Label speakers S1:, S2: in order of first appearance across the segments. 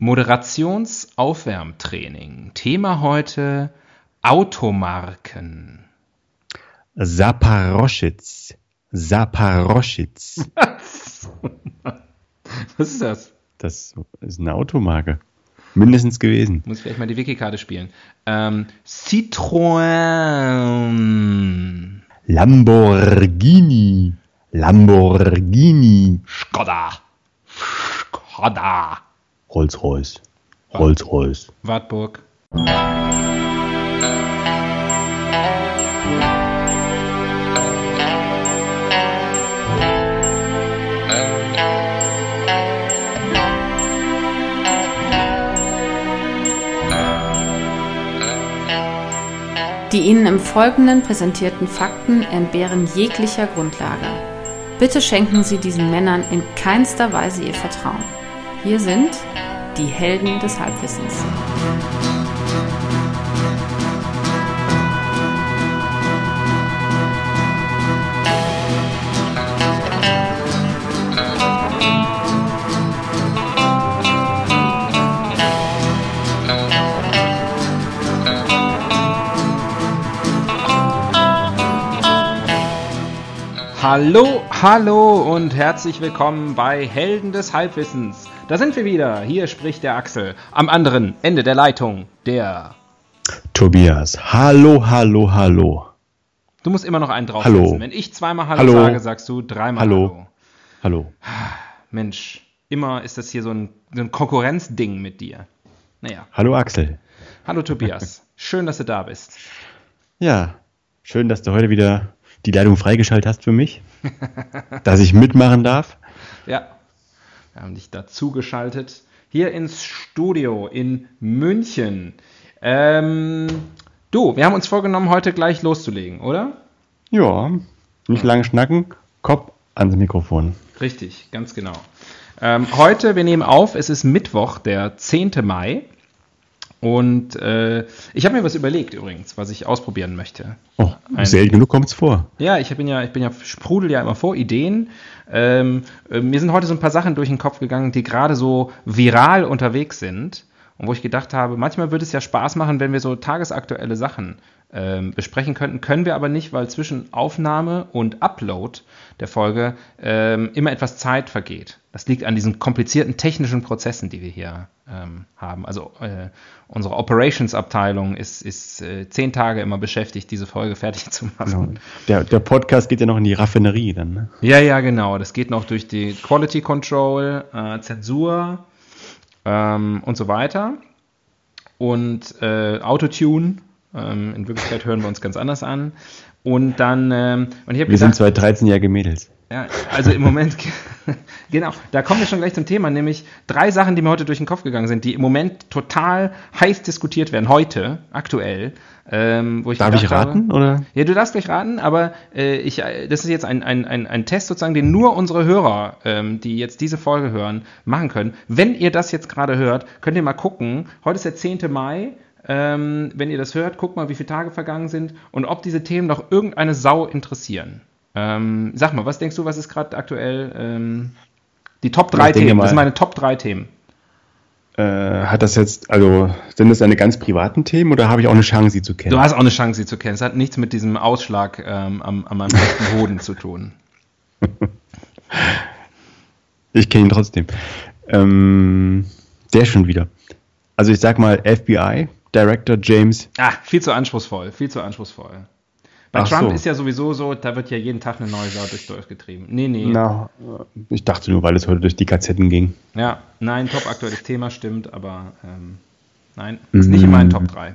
S1: Moderationsaufwärmtraining. Thema heute Automarken.
S2: Saparoschitz. Saparoschitz.
S1: Was ist das?
S2: Das ist eine Automarke. Mindestens gewesen.
S1: Muss vielleicht mal die Wikikarte spielen. Ähm, Citroën.
S2: Lamborghini. Lamborghini.
S1: Skoda. Skoda.
S2: Rolls-Royce. Rolls-Royce.
S1: Wartburg.
S3: Die Ihnen im Folgenden präsentierten Fakten entbehren jeglicher Grundlage. Bitte schenken Sie diesen Männern in keinster Weise Ihr Vertrauen. Hier sind die Helden des Halbwissens.
S1: Hallo, hallo und herzlich willkommen bei Helden des Halbwissens. Da sind wir wieder. Hier spricht der Axel. Am anderen Ende der Leitung der.
S2: Tobias. Hallo, hallo, hallo.
S1: Du musst immer noch einen draufsetzen.
S2: Hallo.
S1: Wenn ich zweimal Hallo,
S2: Hallo.
S1: sage, sagst du dreimal Hallo.
S2: Hallo. Hallo.
S1: Mensch, immer ist das hier so ein, so ein Konkurrenzding mit dir. Naja.
S2: Hallo Axel.
S1: Hallo Tobias. Schön, dass du da bist.
S2: Ja, schön, dass du heute wieder die Leitung freigeschaltet hast für mich. dass ich mitmachen darf.
S1: Ja. Wir haben dich dazu geschaltet. Hier ins Studio in München. Ähm, du, wir haben uns vorgenommen, heute gleich loszulegen, oder?
S2: Ja, nicht lange schnacken, Kopf ans Mikrofon.
S1: Richtig, ganz genau. Ähm, heute, wir nehmen auf, es ist Mittwoch, der 10. Mai. Und äh, ich habe mir was überlegt übrigens, was ich ausprobieren möchte.
S2: Oh,
S1: Ein-
S2: selten genug kommt's vor.
S1: Ja, ich bin ja, ich bin ja, sprudel ja immer vor Ideen. Ähm, äh, mir sind heute so ein paar Sachen durch den Kopf gegangen, die gerade so viral unterwegs sind. Und wo ich gedacht habe, manchmal würde es ja Spaß machen, wenn wir so tagesaktuelle Sachen ähm, besprechen könnten. Können wir aber nicht, weil zwischen Aufnahme und Upload der Folge ähm, immer etwas Zeit vergeht. Das liegt an diesen komplizierten technischen Prozessen, die wir hier ähm, haben. Also äh, unsere Operations-Abteilung ist, ist äh, zehn Tage immer beschäftigt, diese Folge fertig zu machen.
S2: Genau. Der, der Podcast geht ja noch in die Raffinerie dann. Ne?
S1: Ja, ja, genau. Das geht noch durch die Quality Control, äh, Zensur ähm, und so weiter. Und äh, Autotune. Ähm, in Wirklichkeit hören wir uns ganz anders an. Und dann, ähm, und ich habe
S2: Wir sind
S1: gedacht,
S2: zwei 13-jährige Mädels.
S1: ja, also im Moment, genau, da kommen wir schon gleich zum Thema, nämlich drei Sachen, die mir heute durch den Kopf gegangen sind, die im Moment total heiß diskutiert werden, heute, aktuell. Ähm, wo ich
S2: Darf ich
S1: gedacht habe-
S2: raten? Oder?
S1: ja, du darfst gleich raten, aber äh, ich, äh, das ist jetzt ein, ein, ein, ein Test sozusagen, den nur unsere Hörer, ähm, die jetzt diese Folge hören, machen können. Wenn ihr das jetzt gerade hört, könnt ihr mal gucken. Heute ist der 10. Mai. Ähm, wenn ihr das hört, guckt mal, wie viele Tage vergangen sind und ob diese Themen noch irgendeine Sau interessieren. Ähm, sag mal, was denkst du, was ist gerade aktuell ähm, die Top 3
S2: Ich denke
S1: Themen? Das sind
S2: mal-
S1: meine Top 3 Themen.
S2: Äh, hat das jetzt, also sind das deine ganz privaten Themen oder habe ich auch eine Chance, sie zu kennen?
S1: Du hast auch eine Chance, sie zu kennen. Es hat nichts mit diesem Ausschlag ähm, am, an meinem rechten Hoden zu tun.
S2: Ich kenne ihn trotzdem. Ähm, der schon wieder. Also ich sag mal FBI, Director James.
S1: Ah, viel zu anspruchsvoll, viel zu anspruchsvoll. Bei
S2: Ach
S1: Trump
S2: so.
S1: ist ja sowieso so, da wird ja jeden Tag eine neue Sau durchs Dorf getrieben. Nee, nee.
S2: Na, ich dachte nur, weil es heute durch die Gazetten ging.
S1: Ja, nein, top aktuelles Thema stimmt, aber ähm, nein, ist nicht in
S2: Mm.
S1: meinen Top 3.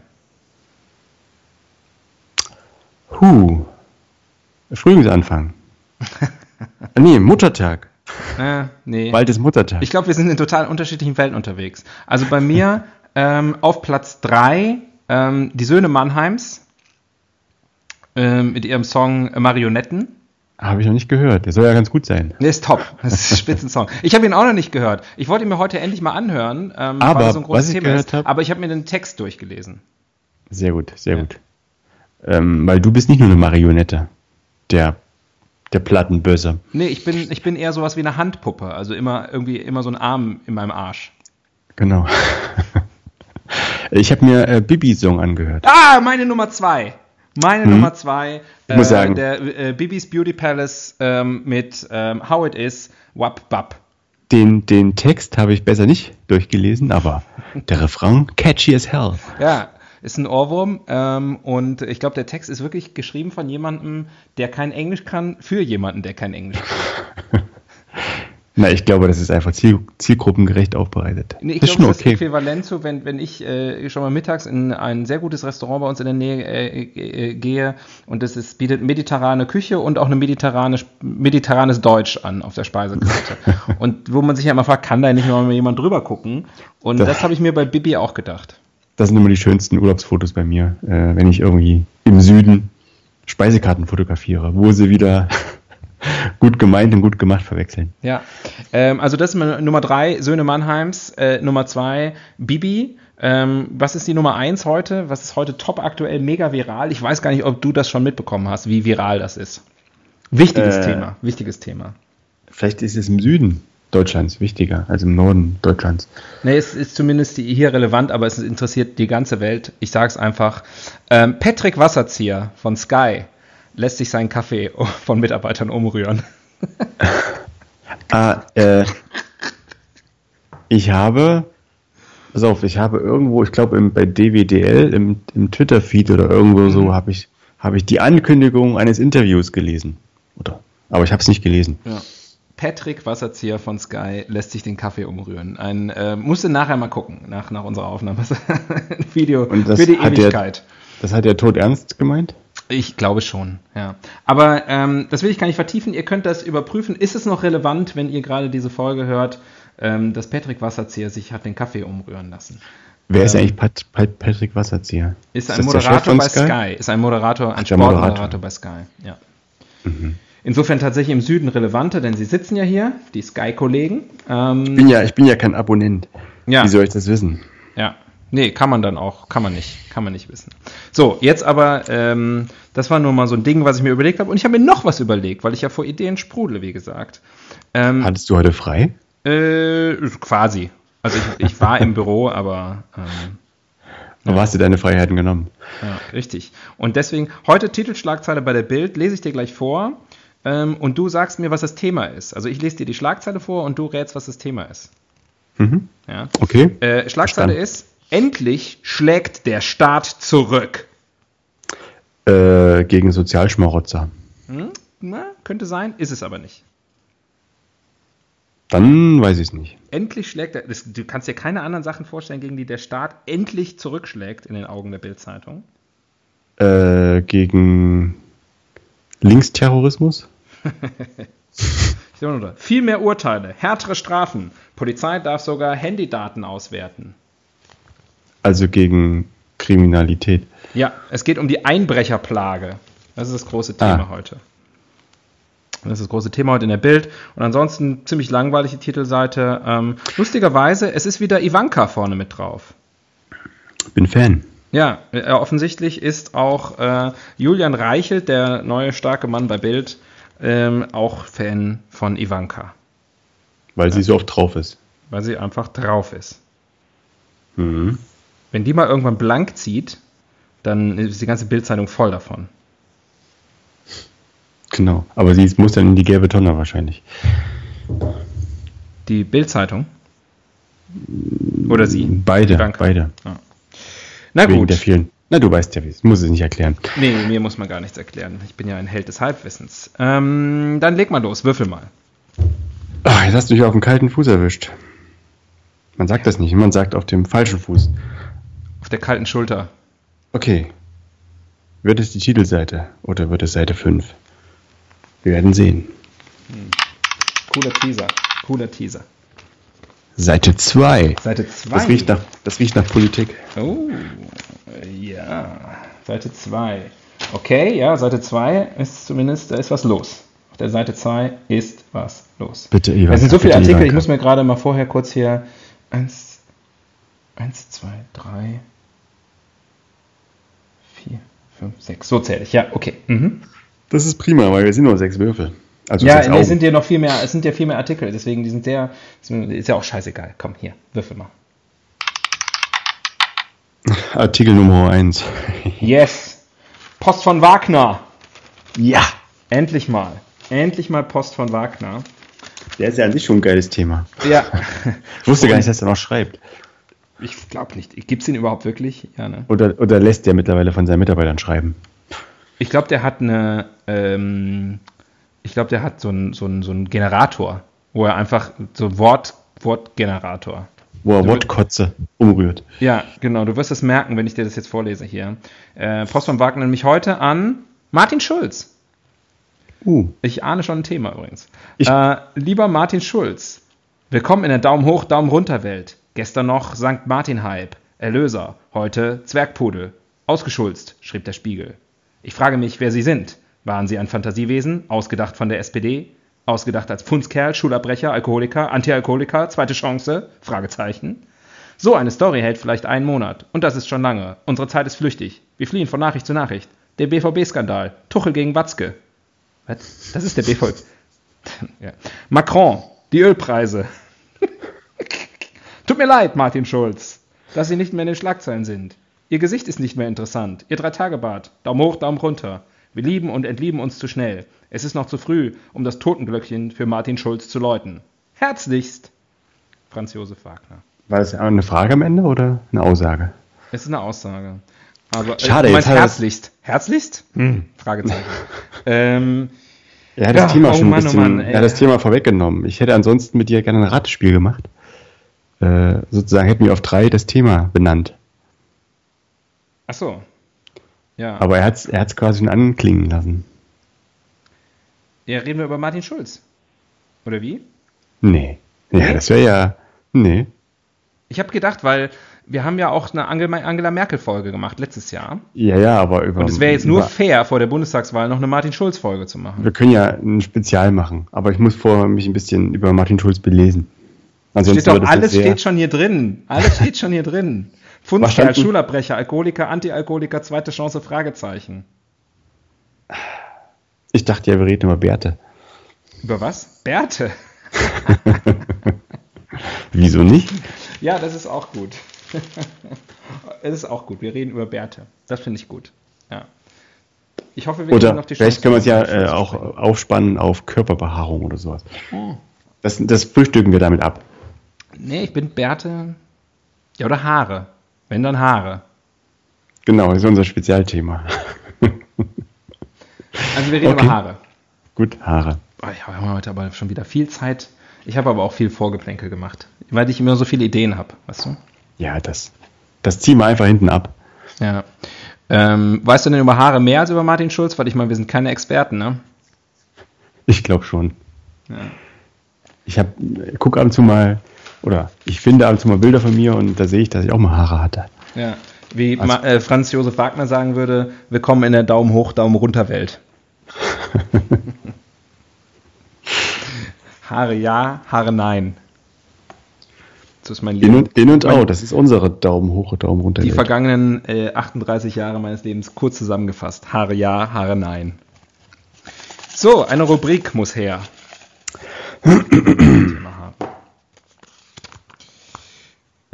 S2: Huh. Frühlingsanfang. Nee, Muttertag.
S1: Äh, nee.
S2: Bald ist Muttertag.
S1: Ich glaube, wir sind in total unterschiedlichen Welten unterwegs. Also bei mir ähm, auf Platz 3 ähm, die Söhne Mannheims ähm, mit ihrem Song Marionetten.
S2: Habe ich noch nicht gehört. Der soll ja ganz gut sein.
S1: Der ist top. Das ist ein Spitzensong. Ich habe ihn auch noch nicht gehört. Ich wollte ihn mir heute endlich mal anhören, ähm,
S2: Aber
S1: weil er so ein großes Thema ist.
S2: hab-
S1: Aber ich habe mir den Text durchgelesen.
S2: Sehr gut, sehr
S1: Ja.
S2: gut. Ähm, weil du bist nicht nur eine Marionette. Der, der Plattenböse.
S1: Nee, ich bin, ich bin eher sowas wie eine Handpuppe. Also immer irgendwie immer so ein Arm in meinem Arsch.
S2: Genau. Ich habe mir äh, Bibi-Song angehört.
S1: Ah, meine Nummer zwei. Meine
S2: Hm.
S1: Nummer zwei.
S2: Ich muss sagen-
S1: Der äh, Bibis Beauty Palace ähm, mit ähm, How It Is, Wap Bap.
S2: Den, den Text habe ich besser nicht durchgelesen, aber der Refrain catchy as hell.
S1: Ja, ist ein Ohrwurm. Ähm, und ich glaube, der Text ist wirklich geschrieben von jemandem, der kein Englisch kann, für jemanden, der kein Englisch kann.
S2: Na, ich glaube, das ist einfach ziel, zielgruppengerecht aufbereitet.
S1: Nee, ich
S2: ist
S1: glaube,
S2: schon
S1: das ist
S2: okay.
S1: äquivalent zu, wenn, wenn ich äh, schon mal mittags in ein sehr gutes Restaurant bei uns in der Nähe äh, äh, gehe und das ist, bietet mediterrane Küche und auch eine mediterrane, mediterranes Deutsch an auf der Speisekarte. und wo man sich ja immer fragt, kann da nicht mal jemand drüber gucken? Und
S2: Das-
S1: das habe ich mir bei Bibi auch gedacht.
S2: Das sind immer die schönsten Urlaubsfotos bei mir, äh, wenn ich irgendwie im Süden Speisekarten fotografiere, wo sie wieder gut gemeint und gut gemacht verwechseln.
S1: Ja, ähm, also das ist meine Nummer drei, Söhne Mannheims. Äh, Nummer zwei, Bibi. Ähm, was ist die Nummer eins heute? Was ist heute top aktuell, mega viral? Ich weiß gar nicht, ob du das schon mitbekommen hast, wie viral das ist. Wichtiges
S2: Äh.
S1: Thema, wichtiges Thema.
S2: Vielleicht ist es im Süden Deutschlands wichtiger als im Norden Deutschlands.
S1: Nee, es ist zumindest hier relevant, aber es interessiert die ganze Welt. Ich sage es einfach. Ähm, Patrick Wasserzieher von Sky lässt sich seinen Kaffee von Mitarbeitern umrühren.
S2: Ah, äh, ich habe, pass auf, ich habe irgendwo, ich glaube bei DWDL im, im Twitter-Feed oder irgendwo so, habe ich, habe ich die Ankündigung eines Interviews gelesen. Oder, aber ich habe es nicht gelesen.
S1: Ja. Patrick Wasserzieher von Sky lässt sich den Kaffee umrühren. Ein, äh, musste nachher mal gucken, nach, nach unserer Aufnahme. Ein Video für die
S2: hat der-
S1: Ewigkeit.
S2: Das hat er tot ernst gemeint?
S1: Ich glaube schon, ja. Aber ähm, das will ich gar nicht vertiefen. Ihr könnt das überprüfen. Ist es noch relevant, wenn ihr gerade diese Folge hört, ähm, dass Patrick Wasserzieher sich hat den Kaffee umrühren lassen?
S2: Wer ist
S1: Ähm,
S2: eigentlich Pat, Pat, Patrick Wasserzieher?
S1: Ist
S2: das
S1: ein Moderator bei Sky? Ist ein Moderator, ein Sportmoderator
S2: Moderator. Mhm.
S1: bei Sky, ja. Insofern tatsächlich im Süden relevanter, denn sie sitzen ja hier, die Sky-Kollegen.
S2: Ich bin ja, ich bin ja kein Abonnent.
S1: ja.
S2: Wie soll ich das wissen?
S1: Ja. Nee, kann man dann auch, kann man nicht, kann man nicht wissen. So, jetzt aber, ähm, das war nur mal so ein Ding, was ich mir überlegt habe. Und ich habe mir noch was überlegt, weil ich ja vor Ideen sprudle, wie gesagt. Ähm,
S2: Hattest du heute frei?
S1: äh, quasi. Also ich, ich war im Büro, aber ähm,
S2: Oder hast du deine Freiheiten genommen?
S1: ja, richtig. Und deswegen, heute Titelschlagzeile bei der Bild, lese ich dir gleich vor. Ähm, und du sagst mir, was das Thema ist. Also ich lese dir die Schlagzeile vor und du rätst, was das Thema ist.
S2: Mhm.
S1: Ja.
S2: Okay.
S1: Äh, Schlagzeile
S2: Verstanden.
S1: ist, endlich schlägt der Staat zurück.
S2: Äh, gegen Sozialschmarotzer.
S1: Hm? Na, könnte sein, ist es aber nicht.
S2: Dann weiß ich es nicht.
S1: Endlich schlägt er, das, du kannst dir keine anderen Sachen vorstellen, gegen die der Staat endlich zurückschlägt in den Augen der Bildzeitung.
S2: Äh, gegen Linksterrorismus?
S1: Ich nur, viel mehr Urteile, härtere Strafen. Polizei darf sogar Handydaten auswerten.
S2: Also gegen Kriminalität.
S1: Ja, es geht um die Einbrecherplage. Das ist das große Thema
S2: Ah.
S1: heute. Das ist das große Thema heute in der Bild. Und ansonsten ziemlich langweilige Titelseite. Ähm, lustigerweise, es ist wieder Ivanka vorne mit drauf.
S2: Bin Fan.
S1: Ja, äh, offensichtlich ist auch äh, Julian Reichelt, der neue starke Mann bei Bild, ähm, auch Fan von Ivanka,
S2: Weil sie so oft drauf ist.
S1: weil sie einfach drauf ist.
S2: Mhm.
S1: Wenn die mal irgendwann blank zieht, dann ist die ganze Bildzeitung voll davon.
S2: Genau. Aber sie muss dann in die gelbe Tonne wahrscheinlich.
S1: Die Bildzeitung? Oder sie?
S2: Beide.
S1: Danke.
S2: Beide.
S1: Na
S2: Wegen
S1: gut.
S2: der vielen. Na, du weißt ja, wie es. Muss es nicht erklären.
S1: Nee, mir muss man gar nichts erklären. Ich bin ja ein Held des Halbwissens. Ähm, dann leg mal los, würfel mal.
S2: Ah, jetzt hast du dich auf dem kalten Fuß erwischt. Man sagt das nicht. Man sagt auf dem falschen Fuß.
S1: Der kalten Schulter.
S2: Okay. Wird es die Titelseite oder wird es Seite 5? Wir werden sehen.
S1: Cooler Teaser. Cooler Teaser.
S2: Seite 2.
S1: Seite 2.
S2: Das riecht nach, das riecht nach Politik.
S1: Oh, ja. Seite 2. Okay, ja, Seite 2 ist zumindest, da ist was los. Auf der Seite 2 ist was los.
S2: Bitte, Ivan.
S1: Es sind so viele Artikel, ich
S2: Ivanka.
S1: muss mir gerade mal vorher kurz hier. Eins, eins, zwei, drei, vier, fünf, sechs. So zähle ich. Ja, okay. Mhm.
S2: Das ist prima, weil wir sind nur sechs Würfel. Also
S1: Ja,
S2: sechs
S1: nee, sind ja noch viel mehr, es sind ja viel mehr Artikel, deswegen die sind sehr, ist ja auch scheißegal. Komm, hier, würfel mal.
S2: Artikel Nummer 1.
S1: Yes. Post von Wagner.
S2: Ja.
S1: Endlich mal. Endlich mal Post von Wagner.
S2: Der ist ja an sich schon ein geiles Thema.
S1: Ja.
S2: Ich wusste gar nicht, dass er noch schreibt.
S1: Ich glaube nicht. Gibt es ihn überhaupt wirklich? Ja, ne?
S2: Oder, oder lässt der mittlerweile von seinen Mitarbeitern schreiben?
S1: Ich glaube, der hat eine, ähm, ich glaube, der hat so einen so einen- so einen Generator, wo er einfach so Wort, Wortgenerator.
S2: Wo er Wortkotze umrührt.
S1: Ja, genau. Du wirst es merken, wenn ich dir das jetzt vorlese hier. Äh, Post von Wagner nämlich heute an Martin Schulz.
S2: Uh.
S1: Ich ahne schon ein Thema übrigens. Äh, lieber Martin Schulz, willkommen in der Daumen hoch, Daumen runter Welt. Gestern noch St. Martin Hype, Erlöser, heute Zwergpudel. Ausgeschulzt, schrieb der Spiegel. Ich frage mich, wer Sie sind. Waren Sie ein Fantasiewesen, ausgedacht von der SPD? Ausgedacht als Pfundskerl, Schulabbrecher, Alkoholiker, Antialkoholiker, zweite Chance? Fragezeichen. So eine Story hält vielleicht einen Monat. Und das ist schon lange. Unsere Zeit ist flüchtig. Wir fliehen von Nachricht zu Nachricht. Der BVB-Skandal. Tuchel gegen Watzke. Was? Das ist der BVB. ja. Macron. Die Ölpreise. Tut mir leid, Martin Schulz, dass Sie nicht mehr in den Schlagzeilen sind. Ihr Gesicht ist nicht mehr interessant. Ihr Drei-Tage-Bart. Daumen hoch, Daumen runter. Wir lieben und entlieben uns zu schnell. Es ist noch zu früh, um das Totenglöckchen für Martin Schulz zu läuten. Herzlichst, Franz Josef Wagner.
S2: War das eine Frage am Ende oder eine Aussage?
S1: Es ist eine Aussage. Aber,
S2: Schade,
S1: äh,
S2: jetzt er-
S1: herzlichst. Herzlichst? Fragezeichen. ähm,
S2: Er hat das
S1: Ja,
S2: Thema
S1: oh
S2: schon
S1: Mann,
S2: ein
S1: oh
S2: bisschen,
S1: Mann, ey.
S2: er hat das Thema vorweggenommen. Ich hätte ansonsten mit dir gerne ein Ratespiel gemacht. Äh, sozusagen hätten wir auf drei das Thema benannt.
S1: ach so. Ja.
S2: Aber er hat es er hat's quasi schon anklingen lassen.
S1: ja, reden wir über Martin Schulz. Oder wie?
S2: Nee. Ja,
S1: Nee?
S2: das wäre ja. Nee.
S1: Ich habe gedacht, weil wir haben ja auch eine Angela Merkel-Folge gemacht letztes Jahr.
S2: Ja, ja, aber über.
S1: Und es wäre jetzt nur fair, vor der Bundestagswahl noch eine Martin Schulz-Folge zu machen.
S2: Wir können ja ein Spezial machen, aber ich muss vorher mich ein bisschen über Martin Schulz belesen. Ansonsten
S1: Steht doch, alles steht schon hier drin. Alles steht schon hier drin.
S2: Denn-
S1: Schulabbrecher, Alkoholiker, Antialkoholiker, zweite Chance, Fragezeichen.
S2: Ich dachte ja, wir reden über Bärte.
S1: Über was? Bärte.
S2: Wieso nicht?
S1: Ja, das ist auch gut. Es ist auch gut. Wir reden über Bärte. Das finde ich gut. Ja. Ich hoffe, wir
S2: Oder
S1: noch die
S2: vielleicht können wir es ja äh, auch aufspannen auf Körperbehaarung oder sowas.
S1: Oh.
S2: Das, das frühstücken wir damit ab.
S1: Nee, ich bin Bärte. Ja, oder Haare. Wenn dann Haare.
S2: Genau, ist unser Spezialthema.
S1: Also wir reden
S2: Okay.
S1: über Haare.
S2: Gut, Haare.
S1: Oh, ich habe heute aber schon wieder viel Zeit. Ich habe aber auch viel Vorgeplänkel gemacht, weil ich immer so viele Ideen habe, weißt du?
S2: Ja, das, das ziehen wir einfach hinten ab.
S1: Ja. Ähm, weißt du denn über Haare mehr als über Martin Schulz? Weil ich meine, wir sind keine Experten, ne?
S2: Ich glaube schon.
S1: Ja.
S2: Ich habe, guck ab und zu mal, oder ich finde ab und zu mal Bilder von mir und da sehe ich, dass ich auch mal Haare hatte.
S1: ja. Wie
S2: Also-
S1: Ma äh, Franz Josef Wagner sagen würde, willkommen in der Daumen hoch, Daumen runter Welt. Haare ja, Haare nein. Das ist mein
S2: In
S1: Leben.
S2: und, in und out, das ist unsere Daumen hoch, Daumen runter.
S1: Die
S2: Welt.
S1: vergangenen äh, 38 Jahre meines Lebens kurz zusammengefasst. Haare ja, Haare nein. So, eine Rubrik muss her. Thema Haare.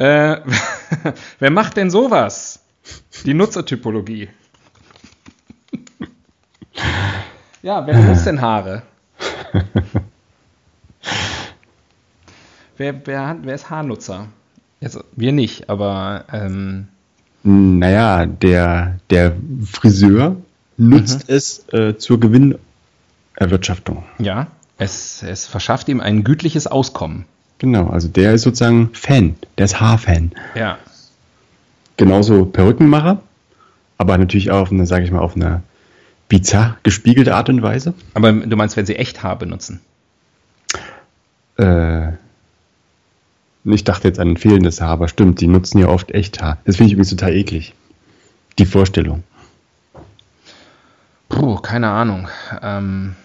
S1: Äh, wer macht denn sowas? Die Nutzertypologie. ja, wer benutzt denn Haare? wer, wer, wer ist Haarnutzer? Also, wir nicht, aber ähm,
S2: Naja, der, der Friseur nutzt
S1: Mhm.
S2: es äh, zur Gewinnerwirtschaftung.
S1: Ja, es, es verschafft ihm ein gütliches Auskommen.
S2: Genau, also der ist sozusagen Fan, der ist Haarfan.
S1: Ja.
S2: Genauso Perückenmacher, aber natürlich auch auf eine, sage ich mal, auf eine bizarr gespiegelte Art und Weise.
S1: Aber du meinst, wenn sie echt Haar benutzen?
S2: Äh, ich dachte jetzt an ein fehlendes Haar, aber stimmt, die nutzen ja oft echt Haar. Das finde ich übrigens total eklig. Die Vorstellung.
S1: Puh, keine Ahnung. Ähm,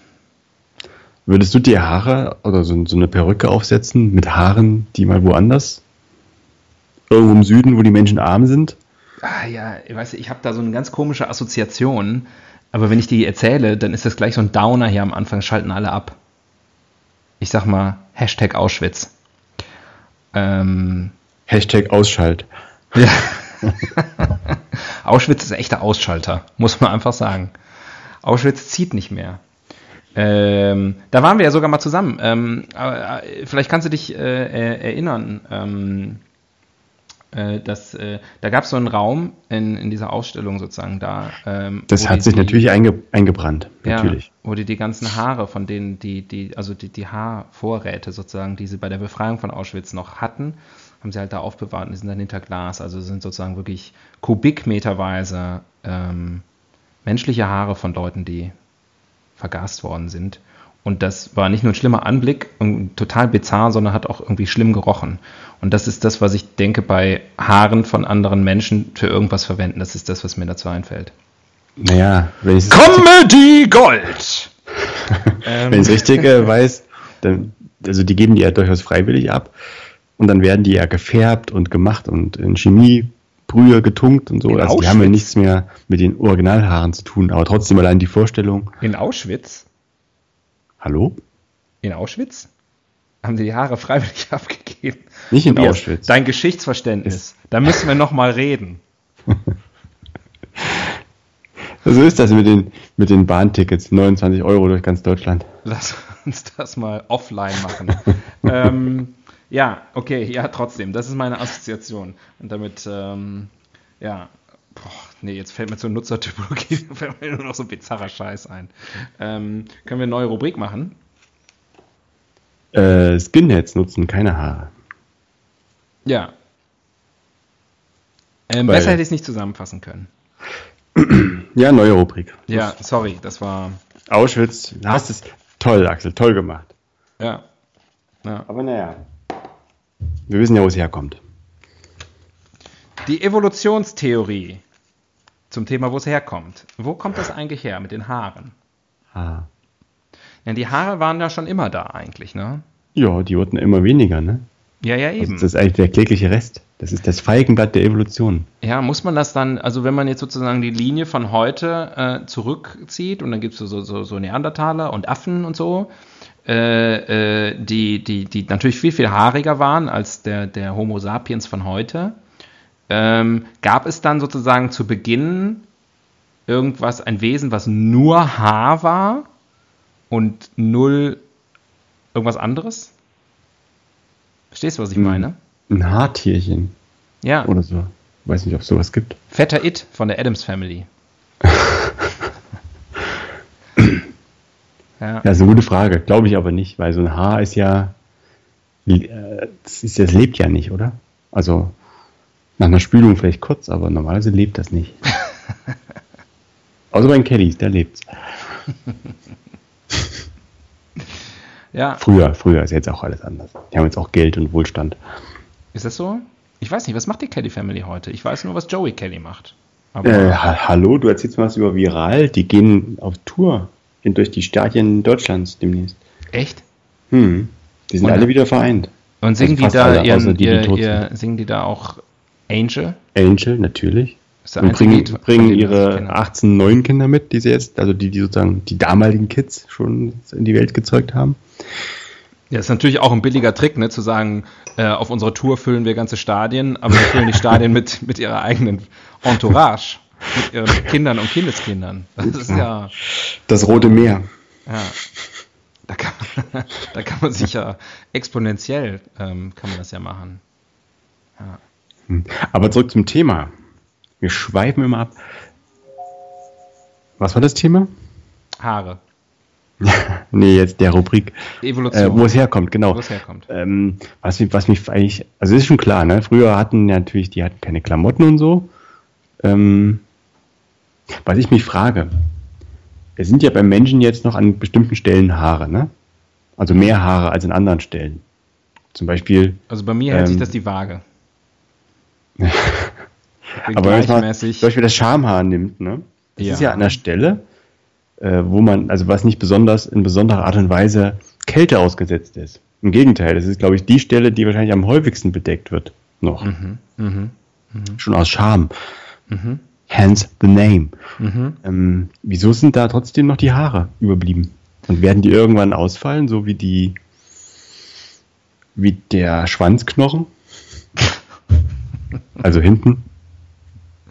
S2: Würdest du dir Haare oder so, so eine Perücke aufsetzen mit Haaren, die mal woanders? Irgendwo im Süden, wo die Menschen arm sind?
S1: ah, ja, ich weiß, ich habe da so eine ganz komische Assoziation. Aber wenn ich die erzähle, dann ist das gleich so ein Downer hier am Anfang, schalten alle ab. Ich sag mal, Hashtag Auschwitz. Ähm,
S2: Hashtag Ausschalt.
S1: ja. Auschwitz ist ein echter Ausschalter, muss man einfach sagen. Auschwitz zieht nicht mehr. Ähm, da waren wir ja sogar mal zusammen. Ähm, äh, vielleicht kannst du dich äh, erinnern. Ähm, äh, dass, äh, da gab es so einen Raum in, in dieser Ausstellung sozusagen da.
S2: Ähm, das hat sich die, natürlich einge, eingebrannt,
S1: natürlich. Ja, wo die die ganzen Haare von denen, die, die, also die, die Haarvorräte sozusagen, die sie bei der Befreiung von Auschwitz noch hatten, haben sie halt da aufbewahrt und die sind dann hinter Glas. Also sind sozusagen wirklich kubikmeterweise ähm, menschliche Haare von Leuten, die vergast worden sind. Und das war nicht nur ein schlimmer Anblick und total bizarr, sondern hat auch irgendwie schlimm gerochen. Und das ist das, was ich denke, bei Haaren von anderen Menschen für irgendwas verwenden. Das ist das, was mir dazu einfällt.
S2: Naja,
S1: wenn ich Comedy Gold!
S2: wenn ich es richtig äh, weiß, dann, also die geben die ja durchaus freiwillig ab. Und dann werden die ja gefärbt und gemacht und in Chemiebrühe getunkt und so. In also Auschwitz? die haben ja nichts mehr mit den Originalhaaren zu tun. Aber trotzdem allein die Vorstellung.
S1: In Auschwitz?
S2: Hallo?
S1: In Auschwitz? Haben die die Haare freiwillig abgegeben?
S2: Nicht in Tobias, Auschwitz.
S1: Dein Geschichtsverständnis. Ist da müssen wir nochmal reden.
S2: so ist das mit den, mit den Bahntickets. 29 Euro durch ganz Deutschland.
S1: Lass uns das mal offline machen. ähm, ja, okay, ja, trotzdem. Das ist meine Assoziation. Und damit, ähm, ja, Boah, nee, jetzt fällt mir zur Nutzertypologie fällt mir nur noch so bizarrer Scheiß ein. Ähm, können wir eine neue Rubrik machen?
S2: Äh, Skinheads nutzen keine Haare.
S1: Ja. Ähm, besser hätte ich es nicht zusammenfassen können.
S2: ja, neue Rubrik.
S1: Ja, sorry, das war.
S2: Auschwitz, hast es toll, Axel, toll gemacht.
S1: Ja.
S2: ja. Aber naja. Wir wissen ja, wo es herkommt.
S1: Die Evolutionstheorie zum Thema, wo es herkommt. Wo kommt das eigentlich her mit den Haaren?
S2: Ah.
S1: Ja, die Haare waren ja schon immer da eigentlich, ne?
S2: Ja, die wurden immer weniger, ne?
S1: Ja, ja, eben.
S2: Also das ist eigentlich der klägliche Rest. Das ist das Feigenblatt der Evolution.
S1: Ja, muss man das dann, also wenn man jetzt sozusagen die Linie von heute äh, zurückzieht und dann gibt es so, so, so Neandertaler und Affen und so, äh, äh, die, die, die natürlich viel, viel haariger waren als der, der Homo sapiens von heute, ähm, gab es dann sozusagen zu Beginn irgendwas, ein Wesen, was nur Haar war und null irgendwas anderes? Verstehst du, was ich meine?
S2: Ein Haartierchen.
S1: Ja.
S2: Oder so. Weiß nicht, ob es sowas gibt.
S1: Vetter It von der Adams Family.
S2: Ja. Das ist eine gute Frage. Glaube ich aber nicht, weil so ein Haar ist ja. Äh, das, ist, das lebt ja nicht, oder? Also nach einer Spülung vielleicht kurz, aber normalerweise lebt das nicht. Außer bei den Kellys, da lebt's.
S1: ja.
S2: Früher, früher ist jetzt auch alles anders. Die haben jetzt auch Geld und Wohlstand.
S1: Ist das so? Ich weiß nicht, was macht die Kelly Family heute? Ich weiß nur, was Joey Kelly macht.
S2: Äh, ha hallo, du erzählst mal was über Viral. Die gehen auf Tour durch die Stadien Deutschlands demnächst.
S1: Echt?
S2: Hm. Die sind und, alle wieder vereint.
S1: Und singen also die da alle, ihren, die, ihr, ihr, singen die da auch Angel?
S2: Angel, natürlich. Und bringen, bringen ihre 18 neuen Kinder mit, die sie jetzt, also die, die sozusagen die damaligen Kids schon in die Welt gezeugt haben.
S1: Ja, ist natürlich auch ein billiger Trick, ne, zu sagen, äh, auf unserer Tour füllen wir ganze Stadien, aber wir füllen die Stadien mit, mit ihrer eigenen Entourage, mit ihren Kindern und Kindeskindern. Das ist ja.
S2: Das Rote Meer.
S1: Ja. Da kann, da kann man sich ja exponentiell, ähm, kann man das ja machen.
S2: Ja. Hm. Aber zurück zum Thema. Wir schweifen immer ab. Was war das Thema?
S1: Haare.
S2: nee, jetzt der Rubrik.
S1: Evolution.
S2: Äh, wo es herkommt, genau.
S1: Wo es herkommt.
S2: Ähm, was, mich, was mich eigentlich, also ist schon klar, ne? Früher hatten natürlich, die hatten keine Klamotten und so. Ähm, was ich mich frage, es sind ja beim Menschen jetzt noch an bestimmten Stellen Haare, ne? Also mehr Haare als an anderen Stellen. Zum Beispiel.
S1: Also bei mir hält ähm, sich das die Waage.
S2: Aber wenn man zum Beispiel das Schamhaar nimmt, ne? Das ja. ist ja an der Stelle, äh, wo man, also was nicht besonders in besonderer Art und Weise Kälte ausgesetzt ist. Im Gegenteil, das ist, glaube ich, die Stelle, die wahrscheinlich am häufigsten bedeckt wird. Noch. Mhm, mh, mh. Schon aus Scham. Mhm. Hence the name. Mhm. Ähm, wieso sind da trotzdem noch die Haare überblieben? Und werden die irgendwann ausfallen, so wie die, wie der Schwanzknochen? Also hinten.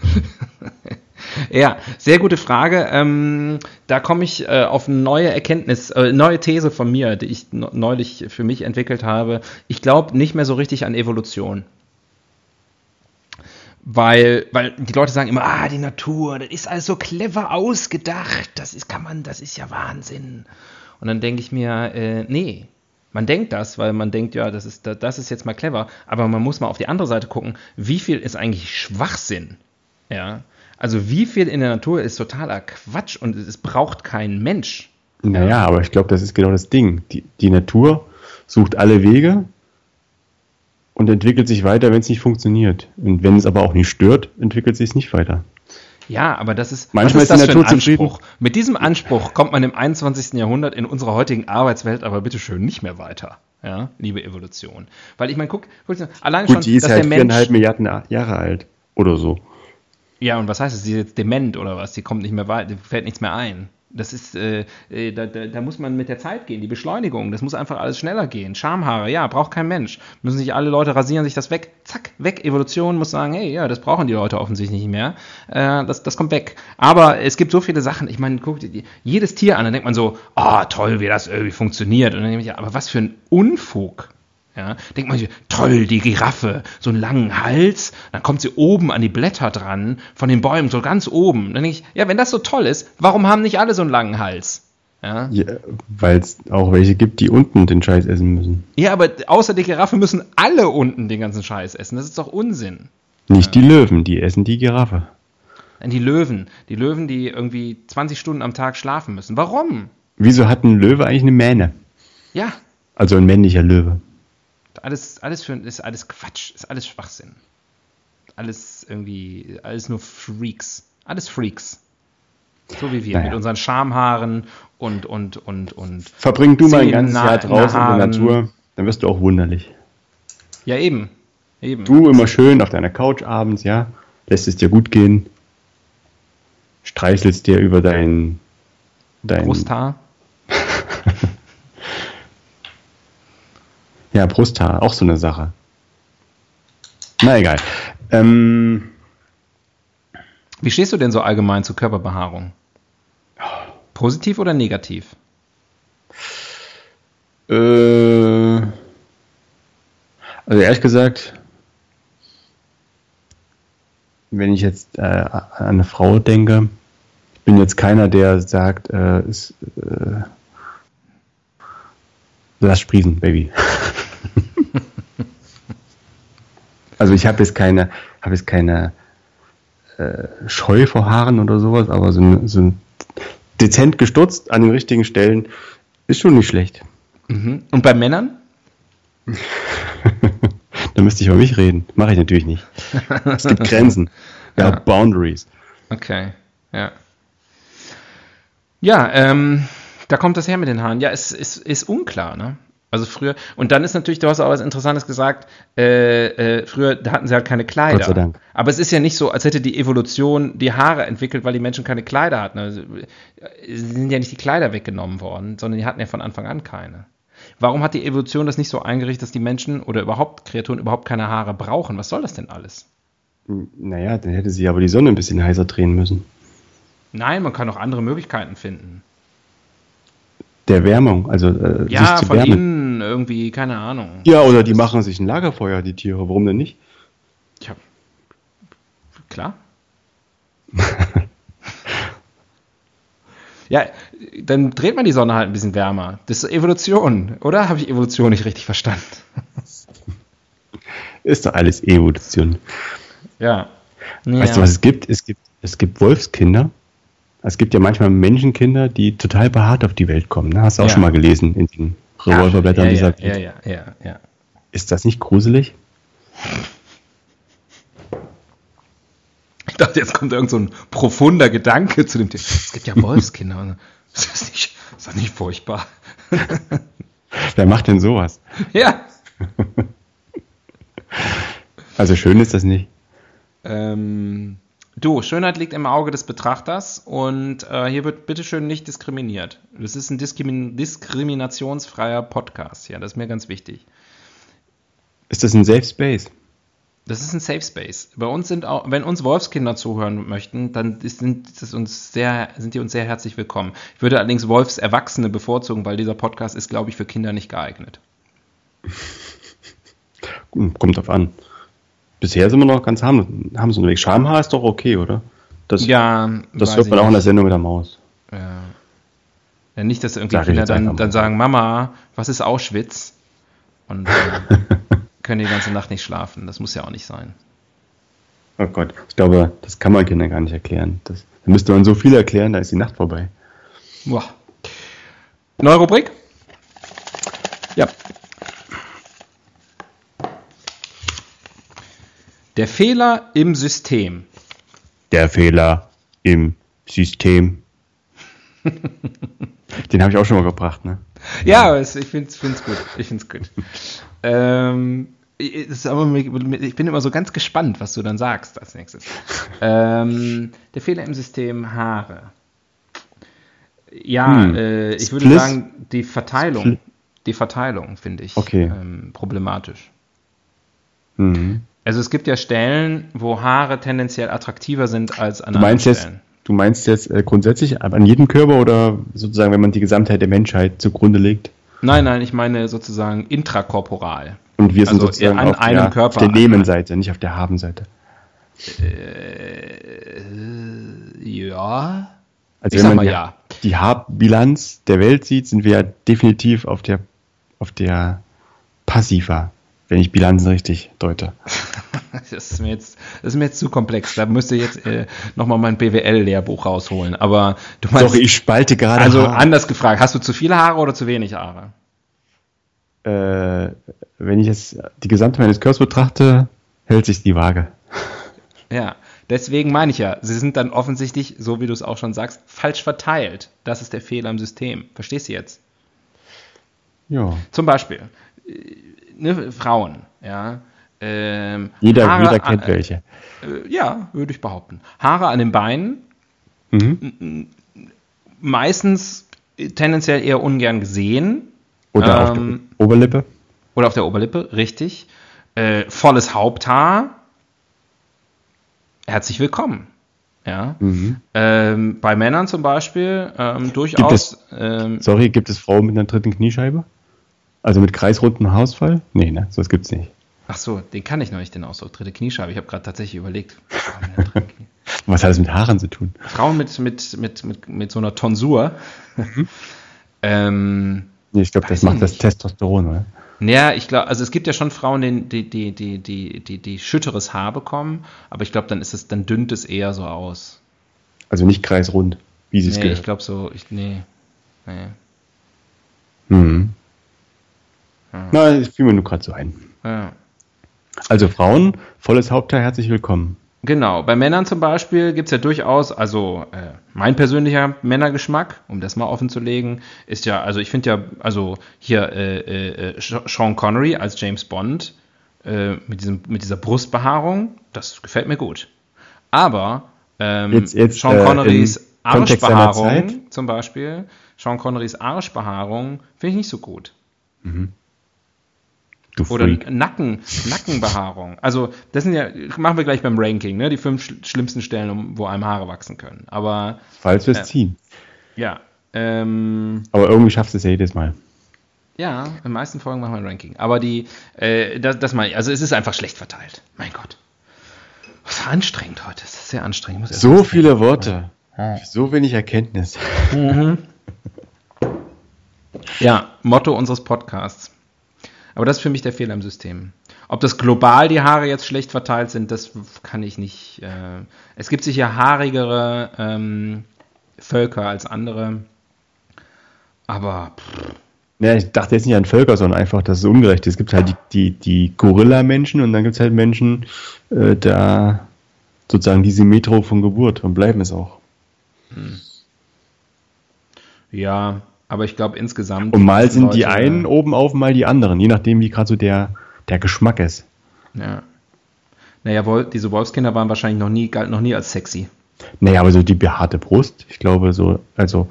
S1: Ja, sehr gute Frage. Ähm, da komme ich äh, auf eine neue Erkenntnis, äh, neue These von mir, die ich neulich für mich entwickelt habe. Ich glaube nicht mehr so richtig an Evolution. Weil, weil die Leute sagen immer, ah, die Natur, das ist alles so clever ausgedacht, das ist, kann man, das ist ja Wahnsinn. Und dann denke ich mir, äh, nee, man denkt das, weil man denkt, ja, das ist, das ist jetzt mal clever, aber man muss mal auf die andere Seite gucken, wie viel ist eigentlich Schwachsinn? Ja, also wie viel in der Natur ist totaler Quatsch und es braucht kein Mensch.
S2: Naja, aber ich glaube, das ist genau das Ding. Die, die Natur sucht alle Wege und entwickelt sich weiter, wenn es nicht funktioniert. Und wenn es aber auch nicht stört, entwickelt sich es nicht weiter.
S1: Ja, aber das ist,
S2: Manchmal
S1: ist das
S2: ist die
S1: für ein
S2: Natur.
S1: Anspruch? Mit diesem Anspruch kommt man im 21. Jahrhundert in unserer heutigen Arbeitswelt aber bitteschön nicht mehr weiter. Ja, liebe Evolution. Weil ich meine, guck, guck allein schon,
S2: Gut, die ist
S1: dass
S2: halt
S1: der Mensch.
S2: viereinhalb Milliarden Jahre alt. Oder so.
S1: Ja, und was heißt das? Sie ist jetzt dement oder was? Die kommt nicht mehr weiter, fällt nichts mehr ein. Das ist, äh, äh, da, da, da muss man mit der Zeit gehen, die Beschleunigung, das muss einfach alles schneller gehen. Schamhaare, ja, braucht kein Mensch. Müssen sich alle Leute rasieren, sich das weg, zack, weg. Evolution muss sagen, hey, ja, das brauchen die Leute offensichtlich nicht mehr. Äh, das, das kommt weg. Aber es gibt so viele Sachen, ich meine, guck dir jedes Tier an, dann denkt man so, ah, toll, wie das irgendwie funktioniert. Und dann denke ich, ja, aber was für ein Unfug. Ja, denkt man sich, toll, die Giraffe, so einen langen Hals, dann kommt sie oben an die Blätter dran, von den Bäumen, so ganz oben. Dann denke ich, ja, wenn das so toll ist, warum haben nicht alle so einen langen Hals? Ja,
S2: Ja, Weil es auch welche gibt, die unten den Scheiß essen müssen.
S1: ja aber außer die Giraffe müssen alle unten den ganzen Scheiß essen. Das ist doch Unsinn.
S2: Nicht die Löwen, die essen die Giraffe.
S1: Denn die Löwen, die Löwen, die irgendwie 20 Stunden am Tag schlafen müssen. Warum?
S2: Wieso hat ein Löwe eigentlich eine Mähne?
S1: Ja,
S2: Also ein männlicher Löwe.
S1: Alles, alles für, ist alles Quatsch, ist alles Schwachsinn. Alles irgendwie, alles nur Freaks. Alles Freaks. So wie wir,
S2: Naja.
S1: mit unseren Schamhaaren und, und, und, und.
S2: Verbring du mal ein ganzes Jahr draußen in der. Natur, dann wirst du auch wunderlich.
S1: Ja, eben. Eben.
S2: Du immer schön auf deiner Couch abends, ja, lässt es dir gut gehen, streichelst dir über dein, dein
S1: Brusthaar.
S2: Ja, Brusthaar, auch so eine Sache. Na egal. Ähm,
S1: Wie stehst du denn so allgemein zu Körperbehaarung? Positiv oder negativ?
S2: äh, also ehrlich gesagt, wenn ich jetzt äh, an eine Frau denke, ich bin jetzt keiner, der sagt, äh, ist, äh, lass sprießen, Baby. also ich habe jetzt keine, habe jetzt keine äh, Scheu vor Haaren oder sowas, aber so, ein- so ein dezent gestutzt an den richtigen Stellen ist schon nicht schlecht.
S1: Mhm. Und bei Männern?
S2: da müsste ich über mich reden. Mache ich natürlich nicht. Es gibt Grenzen. Ja,
S1: Ja.
S2: Boundaries.
S1: Okay, ja. Ja, ähm, da kommt das her mit den Haaren. Ja, es ist, ist unklar, ne? Also früher, und dann ist natürlich, du hast auch was Interessantes gesagt, äh, äh, früher, da hatten sie halt keine Kleider.
S2: Gott sei Dank.
S1: Aber es ist ja nicht so, als hätte die Evolution die Haare entwickelt, weil die Menschen keine Kleider hatten. Also, äh, sie sind ja nicht die Kleider weggenommen worden, sondern die hatten ja von Anfang an keine. Warum hat die Evolution das nicht so eingerichtet, dass die Menschen oder überhaupt Kreaturen überhaupt keine Haare brauchen? Was soll das denn alles?
S2: Naja, dann hätte sie aber die Sonne ein bisschen heißer drehen müssen.
S1: Nein, man kann auch andere Möglichkeiten finden.
S2: Der Wärmung, also äh, sich
S1: Ja,
S2: zu
S1: von
S2: wärmen.
S1: innen irgendwie, keine Ahnung.
S2: Ja, oder die machen sich ein Lagerfeuer, die Tiere. Warum denn nicht?
S1: Tja, klar. ja, dann dreht man die Sonne halt ein bisschen wärmer. Das ist Evolution, oder? Habe ich Evolution nicht richtig verstanden?
S2: Ist doch alles Evolution.
S1: Ja.
S2: Weißt du, was es gibt? Es gibt, es gibt Wolfskinder. Es gibt ja manchmal Menschenkinder, die total behaart auf die Welt kommen. Ne? Hast du auch
S1: Ja.
S2: schon mal gelesen in den Revolverblättern
S1: ja,
S2: dieser
S1: ja,
S2: Welt.
S1: ja, ja, ja, ja.
S2: Ist das nicht gruselig?
S1: Ich dachte, jetzt kommt irgend so ein profunder Gedanke zu dem Thema. Es gibt ja Wolfskinder. Und Ist das nicht, ist das nicht furchtbar?
S2: Wer macht denn sowas?
S1: ja.
S2: Also schön ist das nicht.
S1: Ähm, du, Schönheit liegt im Auge des Betrachters und äh, hier wird bitteschön nicht diskriminiert. Das ist ein Diskrimin diskriminationsfreier Podcast. Ja, das ist mir ganz wichtig.
S2: Ist das ein Safe Space?
S1: Das ist ein Safe Space. Bei uns sind auch, wenn uns Wolfskinder zuhören möchten, dann ist, sind, das uns sehr, sind die uns sehr herzlich willkommen. Ich würde allerdings Wolfserwachsene bevorzugen, weil dieser Podcast ist, glaube ich, für Kinder nicht geeignet.
S2: Kommt drauf an. Bisher sind wir noch ganz harmlos, harmlos unterwegs. Schamhaar ist doch okay, oder? Das,
S1: Ja,
S2: das hört man auch in der. Sendung mit der Maus.
S1: Ja. ja nicht, dass irgendwie
S2: Sag
S1: Kinder dann, dann sagen, Mama, was ist Auschwitz? Und äh, können die ganze Nacht nicht schlafen. Das muss ja auch nicht sein.
S2: Oh Gott, ich glaube, das kann man Kindern gar nicht erklären. Das, da müsste man so viel erklären, da ist die Nacht vorbei.
S1: Boah. Neue Rubrik? Der Fehler im System.
S2: Der Fehler im System. Den habe ich auch schon mal gebracht, ne?
S1: Ja, es, ich finde es gut. Ich finde es gut. ähm, aber, ich bin immer so ganz gespannt, was du dann sagst als nächstes. ähm, der Fehler im System Haare. Ja,
S2: Hm.
S1: äh, ich würde
S2: Spliss?
S1: sagen, die Verteilung.
S2: Spli-
S1: Die Verteilung finde ich
S2: Okay.
S1: ähm, problematisch.
S2: Mhm.
S1: Also es gibt ja Stellen, wo Haare tendenziell attraktiver sind als an
S2: Du meinst
S1: anderen
S2: jetzt,
S1: Stellen.
S2: du meinst jetzt äh, grundsätzlich an jedem Körper oder sozusagen, wenn man die Gesamtheit der Menschheit zugrunde legt?
S1: Nein, nein, ich meine sozusagen intrakorporal.
S2: Und wir sind
S1: Also
S2: sozusagen
S1: an
S2: auf,
S1: einem
S2: der,
S1: Körper.
S2: auf der Nehmenseite, nicht auf der Habenseite.
S1: Ja.
S2: Also
S1: Ich
S2: wenn
S1: sag
S2: man
S1: mal
S2: die,
S1: ja.
S2: die Haarbilanz der Welt sieht, sind wir ja definitiv auf der, auf der Passiva, wenn ich Bilanzen richtig deute.
S1: Das ist mir jetzt, das ist mir jetzt zu komplex. Da müsste ich jetzt äh, nochmal mein BWL-Lehrbuch rausholen. Aber du meinst,
S2: Sorry, ich spalte gerade
S1: also
S2: Haare.
S1: anders gefragt, hast du zu viele Haare oder zu wenig Haare?
S2: äh, wenn ich jetzt die Gesamtheit meines Körpers betrachte, hält sich die Waage.
S1: Ja, deswegen meine ich ja, sie sind dann offensichtlich, so wie du es auch schon sagst, falsch verteilt. Das ist der Fehler im System. Verstehst du jetzt?
S2: Ja.
S1: Zum Beispiel, äh, ne, Frauen, ja. Ähm,
S2: Jeder,
S1: Haare
S2: jeder kennt
S1: an-
S2: welche.
S1: Äh, ja, würde ich behaupten. Haare an den Beinen,
S2: Mhm.
S1: meistens tendenziell eher ungern gesehen.
S2: Oder auf
S1: Ähm,
S2: der Oberlippe.
S1: Oder auf der Oberlippe, richtig. Äh, volles Haupthaar. Herzlich willkommen. Ja.
S2: Mhm.
S1: Ähm, bei Männern zum Beispiel ähm, durchaus. Ähm,
S2: Sorry, gibt es Frauen mit einer dritten Kniescheibe? Also mit kreisrundem Haarausfall? Nee, ne? Sowas gibt's nicht.
S1: ach so, den kann ich noch nicht, den Ausdruck. Dritte Kniescheibe. Ich habe gerade tatsächlich überlegt.
S2: Was hat das mit Haaren zu tun?
S1: Frauen mit, mit, mit, mit, mit so einer Tonsur. ähm,
S2: Nee, ich glaube, das macht das. Testosteron, oder?
S1: Ja, ich glaube, also es gibt ja schon Frauen, die, die, die, die, die, die, die schütteres Haar bekommen, aber ich glaube, dann ist es, dann dünnt es eher so aus.
S2: Also nicht kreisrund, wie sie es
S1: Nee,
S2: gehört.
S1: ich glaube so, ich, nee. nee.
S2: Mhm. Na, das fiel mir nur gerade so ein.
S1: Ja.
S2: Also Frauen, volles Hauptteil, herzlich willkommen.
S1: Genau, bei Männern zum Beispiel gibt es ja durchaus, also äh, mein persönlicher Männergeschmack, um das mal offen zu legen, ist ja, also ich finde ja, also hier äh, äh, Sh- Sean Connery als James Bond äh, mit, diesem, mit dieser Brustbehaarung, das gefällt mir gut. Aber ähm,
S2: Jetzt- jetzt,
S1: Sean
S2: äh,
S1: Connerys Arschbehaarung zum Beispiel, Sean Connerys Arschbehaarung finde ich nicht so gut.
S2: Du
S1: Oder
S2: Freak.
S1: Nacken, Nackenbehaarung. Also, das sind ja, machen wir gleich beim Ranking, ne? Die fünf sch schlimmsten Stellen, wo einem Haare wachsen können. Aber
S2: Falls wir es
S1: Ja.
S2: ziehen.
S1: ja, ähm,
S2: Aber irgendwie schaffst du es ja jedes Mal.
S1: ja, in den meisten Folgen machen wir ein Ranking. Aber die, äh, das, das meine ich, also es ist einfach schlecht verteilt. Mein Gott. Was anstrengend heute. Es ist sehr anstrengend.
S2: So viele Worte. So wenig Erkenntnis.
S1: Ja, Motto unseres Podcasts. Aber das ist für mich der Fehler im System. Ob das global die Haare jetzt schlecht verteilt sind, das kann ich nicht. Äh, es gibt sicher haarigere ähm, Völker als andere. Aber pff,
S2: Ja, ich dachte jetzt nicht an Völker, sondern einfach, dass es ungerecht ist. Es gibt halt die, die, die Gorilla-Menschen und dann gibt es halt Menschen, äh, da sozusagen die Symmetro von Geburt und bleiben es auch.
S1: ja, aber ich glaube insgesamt.
S2: Und mal sind die
S1: Leute-
S2: einen oben auf, mal die anderen, je nachdem, wie gerade so der, der Geschmack ist.
S1: Ja. Naja, diese Wolfskinder waren wahrscheinlich noch nie, galt noch nie als sexy.
S2: Naja, aber so die behaarte Brust, ich glaube so, also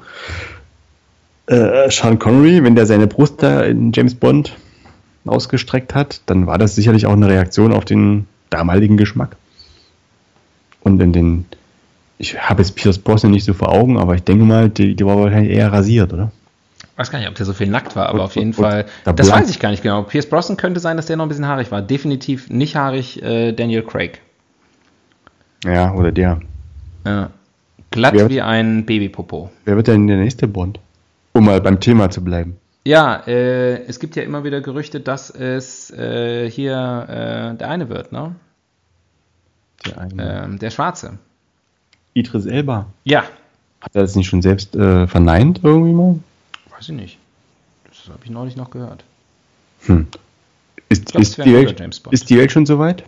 S2: äh, Sean Connery, wenn der seine Brust da in James Bond ausgestreckt hat, dann war das sicherlich auch eine Reaktion auf den damaligen Geschmack. Und in den, ich habe jetzt Pierce Brosnan nicht so vor Augen, aber ich denke mal, die, die war wahrscheinlich eher rasiert, oder?
S1: Weiß gar nicht, ob der so viel nackt war, aber
S2: Und-
S1: auf jeden
S2: und-
S1: Fall.
S2: und
S1: Das weiß ich gar nicht genau. Pierce Brosnan könnte sein, dass der noch ein bisschen haarig war. Definitiv nicht haarig äh, Daniel Craig.
S2: Ja, oder der.
S1: Ja. Glatt
S2: Wer-
S1: wie ein Babypopo.
S2: Wer wird denn der nächste Bond? Um mal beim Thema zu bleiben.
S1: Ja, äh, es gibt ja immer wieder Gerüchte, dass es äh, hier äh, der eine wird, ne?
S2: Der eine.
S1: Ähm, der Schwarze.
S2: Idris Elba.
S1: Ja.
S2: Hat er das nicht schon selbst äh, verneint irgendwie mal?
S1: Weiß ich nicht. Das habe ich neulich noch gehört.
S2: Hm. Ist,
S1: glaub,
S2: ist, die Welt, ist die Welt schon soweit?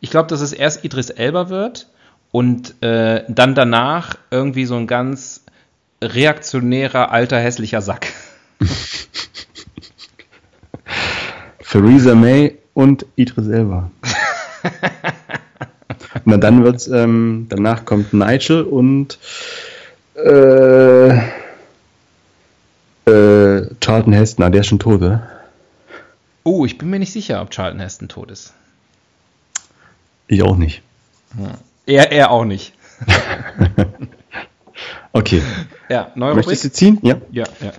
S1: Ich glaube, dass es erst Idris Elba wird und äh, dann danach irgendwie so ein ganz reaktionärer, alter, hässlicher Sack.
S2: Theresa May und Idris Elba. Na dann wird's, ähm, danach kommt Nigel und äh, äh, Charlton Heston, ah, der ist schon tot, oder?
S1: Oh, ich bin mir nicht sicher, ob Charlton Heston tot ist.
S2: Ich auch nicht.
S1: Er, er auch nicht.
S2: Okay.
S1: Ja, neue
S2: Möchtest
S1: Rubrik?
S2: du ziehen? Ja.
S1: Ja, ja.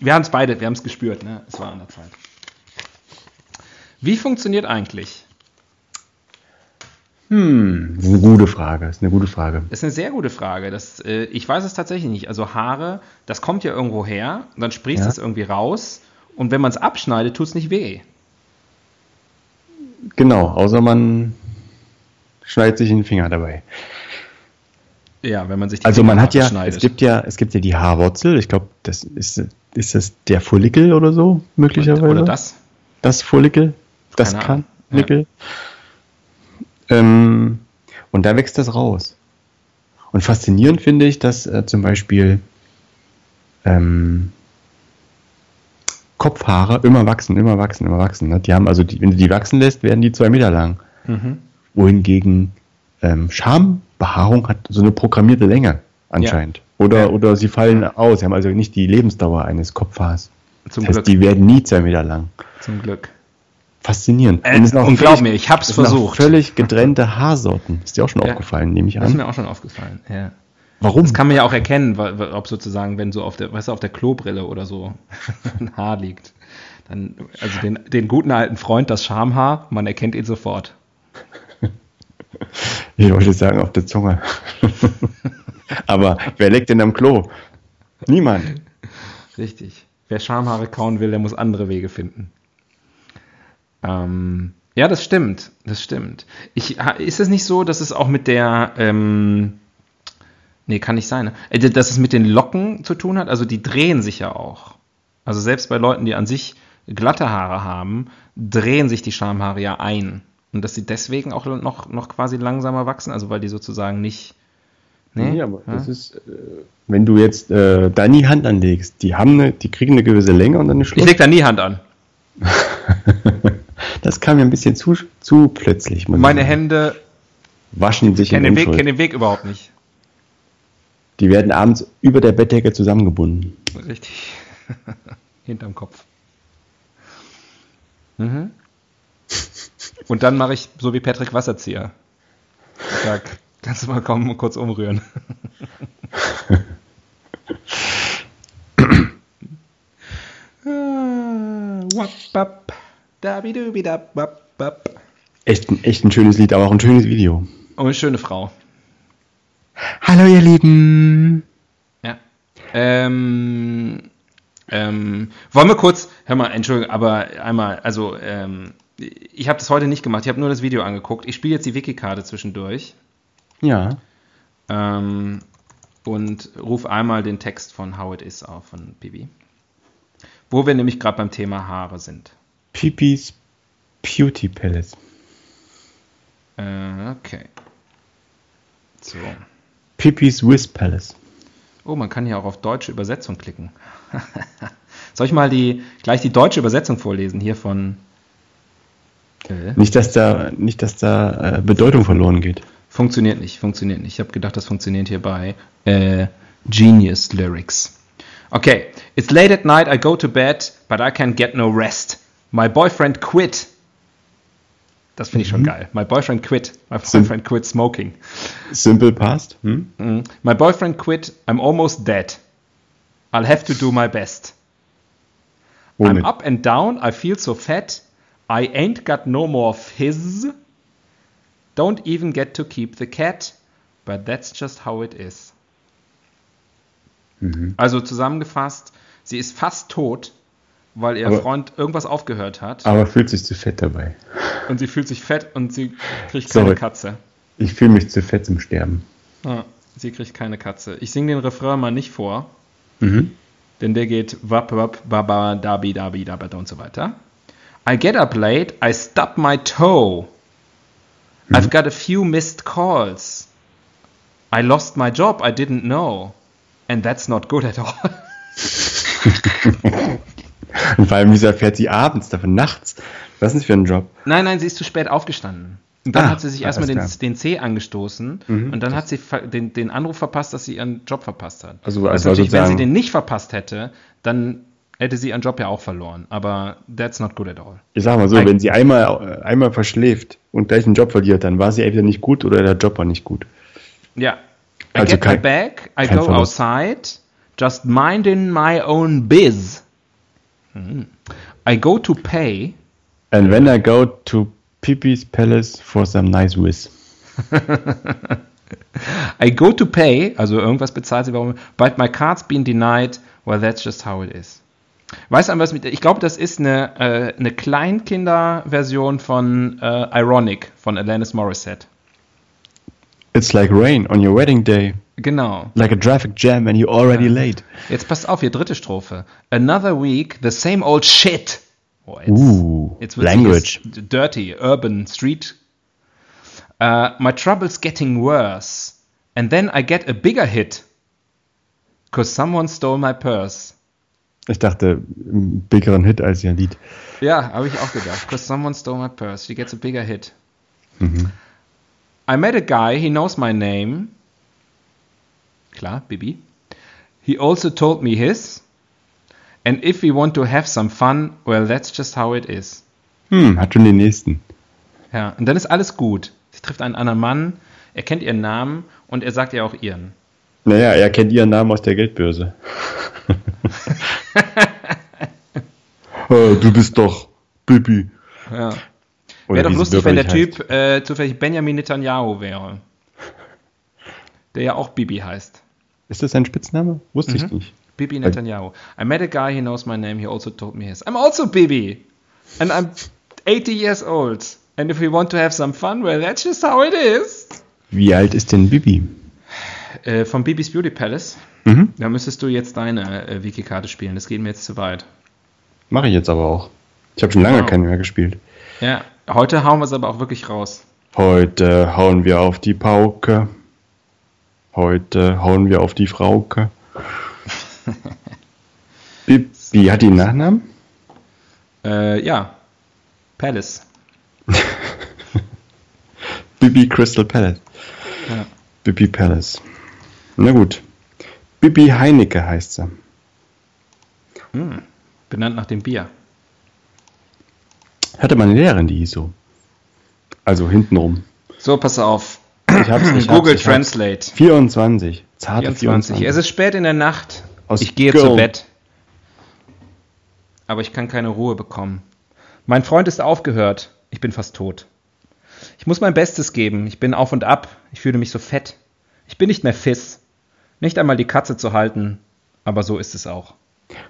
S1: Wir haben es beide, wir haben es gespürt, ne? Es war an der Zeit. Wie funktioniert eigentlich?
S2: Hm, das ist eine gute Frage. Das ist eine gute Frage.
S1: Das ist eine sehr gute Frage. Das, äh, ich weiß es tatsächlich nicht. Also Haare, das kommt ja irgendwo her, dann sprießt
S2: Ja.
S1: es irgendwie raus und wenn man es abschneidet, tut es nicht weh.
S2: Genau, außer man schneidet sich den Finger dabei.
S1: Ja, wenn man sich die
S2: Also man hat ja, es gibt ja, es gibt ja die Haarwurzel. Ich glaube, das ist, ist das der Follikel oder so möglicherweise.
S1: Oder das?
S2: Das Follikel, das
S1: Keine Ahnung.
S2: Karnickel. Ähm, und da wächst das raus. Und faszinierend finde ich, dass äh, zum Beispiel ähm, Kopfhaare immer wachsen, immer wachsen, immer wachsen. Ne? Die haben also, die, wenn du die wachsen lässt, werden die zwei Meter lang.
S1: Mhm.
S2: Wohingegen ähm, Schambehaarung hat so eine programmierte Länge anscheinend. Oder,
S1: Ja.
S2: oder sie fallen aus. Sie haben also nicht die Lebensdauer eines Kopfhaars.
S1: Zum
S2: das heißt,
S1: Glück.
S2: die werden nie zwei Meter lang.
S1: Zum Glück.
S2: Faszinierend.
S1: Äh,
S2: Und
S1: und glaub mir, ich hab's versucht.
S2: Völlig getrennte Haarsorten. Ist dir auch schon
S1: Ja.
S2: aufgefallen, nehme ich
S1: Das ist
S2: an.
S1: mir auch schon aufgefallen. Ja.
S2: Warum?
S1: Das kann man ja auch erkennen, ob sozusagen, wenn so auf der, weißt du, auf der Klobrille oder so ein Haar liegt. Dann, also den, den guten alten Freund, das Schamhaar, man erkennt ihn sofort.
S2: Ich wollte sagen, auf der Zunge. Aber wer leckt denn am Klo? Niemand.
S1: Richtig. Wer Schamhaare kauen will, der muss andere Wege finden. Ähm, ja, das stimmt. Das stimmt. Ich, ist es nicht so, dass es auch mit der, ähm, nee, kann nicht sein, ne? Äh, dass es mit den Locken zu tun hat? Also die drehen sich ja auch. Also selbst bei Leuten, die an sich glatte Haare haben, drehen sich die Schamhaare ja ein. Und dass sie deswegen auch noch, noch quasi langsamer wachsen, also weil die sozusagen nicht. Nee,
S2: Nee, aber
S1: Ja?
S2: das ist, äh, wenn du jetzt äh, da nie Hand anlegst, die haben eine, die kriegen eine gewisse Länge und dann eine
S1: Ich
S2: Schluss.
S1: leg da nie Hand an.
S2: Das kam mir ein bisschen zu, zu plötzlich.
S1: Meine. Hände
S2: waschen sich in
S1: kennen den, Weg, kennen den Weg überhaupt nicht.
S2: Die werden abends über der Bettdecke zusammengebunden.
S1: Richtig. Hinterm Kopf. Mhm. Und dann mache ich so wie Patrick Wasserzieher. Ich sag, kannst du mal kommen und kurz umrühren. Ah, wap,
S2: Echt, ein- echt ein schönes Lied, aber auch ein schönes Video.
S1: Oh, eine schöne Frau.
S2: Hallo ihr Lieben.
S1: Ja. Ähm, ähm, wollen wir kurz, hör mal, Entschuldigung, aber einmal, also, ähm, ich habe das heute nicht gemacht, ich habe nur das Video angeguckt. Ich spiele jetzt die Wikikarte zwischendurch
S2: Ja.
S1: ähm, und ruf einmal den Text von How It Is auf von Bibi. Wo wir nämlich gerade beim Thema Haare sind.
S2: Pipis Beauty Palace.
S1: Äh, okay. So.
S2: Pipis Wiz Palace.
S1: Oh, man kann hier auch auf deutsche Übersetzung klicken. Soll ich mal die, gleich die deutsche Übersetzung vorlesen hier von. Äh,
S2: Nicht, dass da, nicht, dass da äh, Bedeutung verloren geht.
S1: funktioniert nicht, funktioniert nicht. Ich habe gedacht, das funktioniert hier bei äh, Genius Lyrics. Okay, it's late at night, I go to bed, but I can get no rest. My boyfriend quit. Das finde ich schon geil. My boyfriend quit. My boyfriend quit smoking.
S2: Simple past. Hm?
S1: Mm. My boyfriend quit. I'm almost dead. I'll have to do my best.
S2: Womit?
S1: I'm up and down. I feel so fat. I ain't got no more fizz. Don't even get to keep the cat. But that's just how it is. Also zusammengefasst, sie ist fast tot, weil ihr
S2: Aber-
S1: Freund irgendwas aufgehört hat.
S2: Aber fühlt sich zu fett dabei.
S1: Und sie fühlt sich fett und sie kriegt
S2: Sorry.
S1: keine Katze.
S2: Ich fühle mich zu fett zum Sterben.
S1: Ja, sie kriegt keine Katze. Ich singe den Refrain mal nicht vor,
S2: Mhm.
S1: denn der geht wap wap baba dabi dabi dabada und so weiter. I get up late, I stub my toe. I've got a few missed calls. I lost my job, I didn't know. And that's not good at all.
S2: Und vor allem, wieso erfährt sie abends, davon nachts? Was ist das für ein Job?
S1: Nein, nein, sie ist zu spät aufgestanden. Und dann
S2: Ah,
S1: hat sie sich erstmal den, den C angestoßen und dann hat sie den, den Anruf verpasst, dass sie ihren Job verpasst hat.
S2: Also- also
S1: ist natürlich, wenn sie den nicht verpasst hätte, dann hätte sie ihren Job ja auch verloren. Aber that's not good at all.
S2: Ich sag mal so,
S1: Eig-
S2: wenn sie einmal, äh, einmal verschläft und gleich einen Job verliert, dann war sie entweder nicht gut oder der Job war nicht gut.
S1: Ja. I
S2: Also
S1: get
S2: kein-
S1: my bag, I go
S2: Verlust.
S1: outside, just minding my own biz. I go to pay,
S2: And when I go to Pipi's Palace for some nice whiz.
S1: I go to pay, also irgendwas bezahlt sie, warum, but my card's been denied, well, that's just how it is. Weißt du, was mit, ich glaube, das ist eine, äh, eine Kleinkinderversion von äh, Ironic von Alanis Morissette.
S2: It's like rain on your wedding day,
S1: Genau.
S2: like a traffic jam and you're already
S1: Ja.
S2: late.
S1: Jetzt passt auf, hier dritte Strophe. Another week, the same old shit. Oh,
S2: Uh,
S1: jetzt wird's
S2: language.
S1: dirty, urban, street. Uh, my trouble's getting worse. And then I get a bigger hit. Cause someone stole my purse.
S2: Ich dachte, einen Hit als ihr Lied.
S1: Ja, habe ich auch gedacht. Because someone stole my purse. She gets a bigger hit. I met a guy, he knows my name. Klar, Bibi. He also told me his. And if we want to have some fun, well, that's just how it is.
S2: Hm, hat schon den nächsten.
S1: Ja, und dann ist alles gut. Sie trifft einen anderen Mann, er kennt ihren Namen und er sagt ihr auch ihren.
S2: Naja, er kennt ihren Namen aus der Geldbörse. oh, du bist doch Bibi.
S1: Ja. Wäre doch lustig, wenn der Typ äh, zufällig Benjamin Netanyahu wäre. Der ja auch Bibi heißt.
S2: Ist das sein Spitzname? Wusste
S1: Mhm.
S2: ich nicht.
S1: Bibi Netanyahu. I met a guy, he knows my name, he also told me his. I'm also Bibi. And I'm 80 years old. And if we want to have some fun, well, that's just how it is.
S2: Wie alt ist denn Bibi?
S1: Äh, von Bibis Beauty Palace.
S2: Mhm.
S1: Da müsstest du jetzt deine äh, Wiki-Karte spielen. Das geht mir jetzt zu weit.
S2: Mache ich jetzt aber auch. Ich habe schon lange
S1: Wow.
S2: keine mehr gespielt.
S1: Ja, heute hauen wir es aber auch wirklich raus.
S2: Heute hauen wir auf die Pauke. Heute hauen wir auf die Frauke. Bibi hat die einen Nachnamen?
S1: Äh, ja. Palace.
S2: Bibi Crystal Palace.
S1: Ja.
S2: Bibi Palace. Na gut. Bibi Heinecke heißt sie.
S1: Benannt nach dem Bier.
S2: Hatte meine Lehrerin, die hieß so. Also hintenrum.
S1: So, pass auf.
S2: Ich hab's, ich
S1: Google
S2: hab's, ich hab's.
S1: Translate.
S2: 24. Zarte
S1: 24.
S2: 24.
S1: Es ist spät in der Nacht.
S2: Aus
S1: ich gehe
S2: Girl.
S1: zu Bett. Aber ich kann keine Ruhe bekommen. Mein Freund ist aufgehört. Ich bin fast tot. Ich muss mein Bestes geben. Ich bin auf und ab. Ich fühle mich so fett. Ich bin nicht mehr Fiss. Nicht einmal die Katze zu halten. Aber so ist es auch.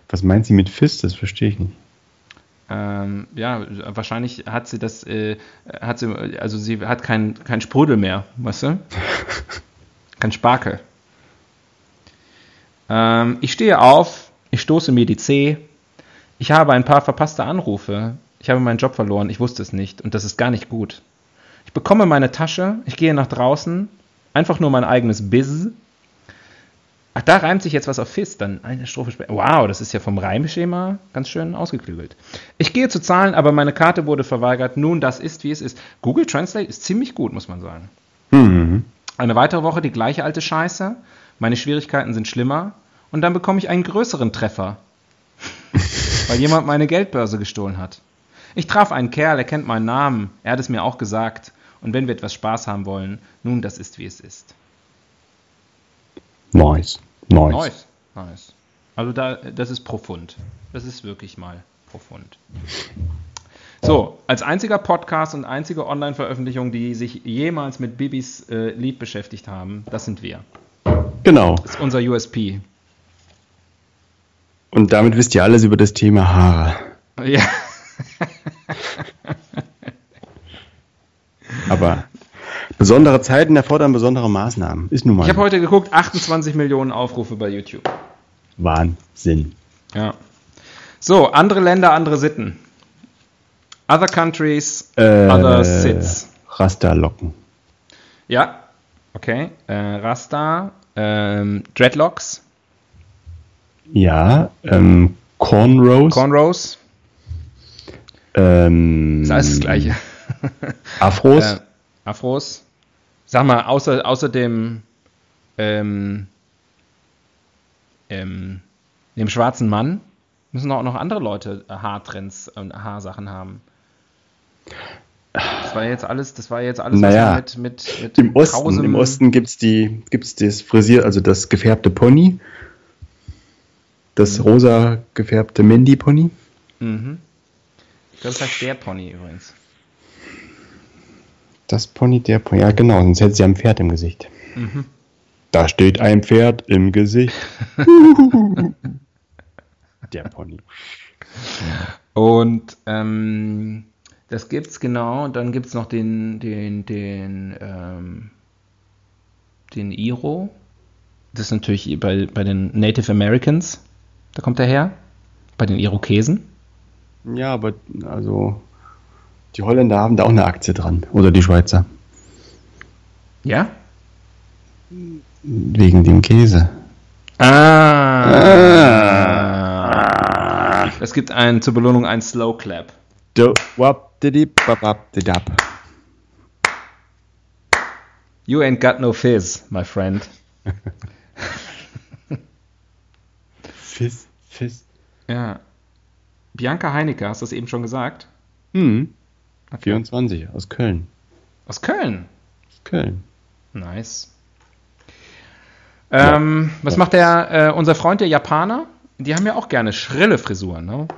S2: Was meint sie mit Fist? Das verstehe ich nicht.
S1: Ähm, ja, wahrscheinlich hat sie das, äh, hat sie, also sie hat kein, kein Sprudel mehr, weißt du? kein Sparkel. Ähm, ich stehe auf, ich stoße mir die Zeh. Ich habe ein paar verpasste Anrufe. Ich habe meinen Job verloren, ich wusste es nicht und das ist gar nicht gut. Ich bekomme meine Tasche, ich gehe nach draußen, einfach nur mein eigenes Biz. Ach, da reimt sich jetzt was auf Fist, dann eine Strophe später. Wow, das ist ja vom Reimschema ganz schön ausgeklügelt. Ich gehe zu zahlen, aber meine Karte wurde verweigert. Nun, das ist, wie es ist. Google Translate ist ziemlich gut, muss man sagen.
S2: Mhm.
S1: Eine weitere Woche die gleiche alte Scheiße. Meine Schwierigkeiten sind schlimmer. Und dann bekomme ich einen größeren Treffer. weil jemand meine Geldbörse gestohlen hat. Ich traf einen Kerl, er kennt meinen Namen, er hat es mir auch gesagt. Und wenn wir etwas Spaß haben wollen, nun, das ist wie es ist.
S2: Nice. Nice.
S1: Nice. Nice. Also da, das ist profund. Das ist wirklich mal profund. So, als einziger Podcast und einzige Online-Veröffentlichung, die sich jemals mit Bibis äh, Lied beschäftigt haben, das sind wir.
S2: Genau.
S1: Das ist unser USP.
S2: Und damit wisst ihr alles über das Thema Haare.
S1: Ja.
S2: Aber besondere Zeiten erfordern besondere Maßnahmen. Ist nun mal.
S1: Ich habe heute geguckt, 28 Millionen Aufrufe bei YouTube.
S2: Wahnsinn.
S1: Ja. So, andere Länder, andere Sitten. Other countries,
S2: Äh,
S1: other sits.
S2: Rasterlocken.
S1: Ja, okay. Äh, Rasta, ähm, Dreadlocks,
S2: Ja, ähm, Cornrows.
S1: Cornrows,
S2: ähm,
S1: ist alles das Gleiche.
S2: Afros.
S1: Äh, Afros. Sag mal, außer, außer dem, ähm, ähm, dem schwarzen Mann müssen auch noch andere Leute Haartrends und Haarsachen haben. Das war jetzt alles, das war jetzt alles
S2: Naja,
S1: was mit, mit, mit
S2: Im Osten, im Osten gibt's die, gibt's das Frisier, also das gefärbte Pony. Das rosa gefärbte Mandy-Pony.
S1: Mhm. Ich glaube, das heißt der Pony übrigens.
S2: Das Pony, der Pony. Ja, genau, sonst hätte sie ein Pferd im Gesicht.
S1: Mhm.
S2: Da steht ein Pferd im Gesicht. der Pony.
S1: Und ähm, das gibt's genau. Und dann gibt's noch den, den, den, ähm, den Iro. Das ist natürlich bei, bei den Native Americans. Da kommt er her. Bei den Irokesen.
S2: Ja, aber also die Holländer haben da auch eine Aktie dran. Oder die Schweizer.
S1: Ja?
S2: Wegen dem Käse.
S1: Ah. Es gibt ein, zur Belohnung ein Slow Clap.
S2: Do, wap, didip, wap, wap, didap.
S1: You ain't got no fizz, my friend.
S2: Fizz, Fizz.
S1: Ja. Bianca Heinecke, hast du das eben schon gesagt?
S2: Hm,
S1: Okay.
S2: 24 aus Köln.
S1: Aus Köln.
S2: Aus Köln.
S1: Nice. Ähm, was macht der, äh, unser Freund der Japaner? Die haben ja auch gerne schrille Frisuren, ne?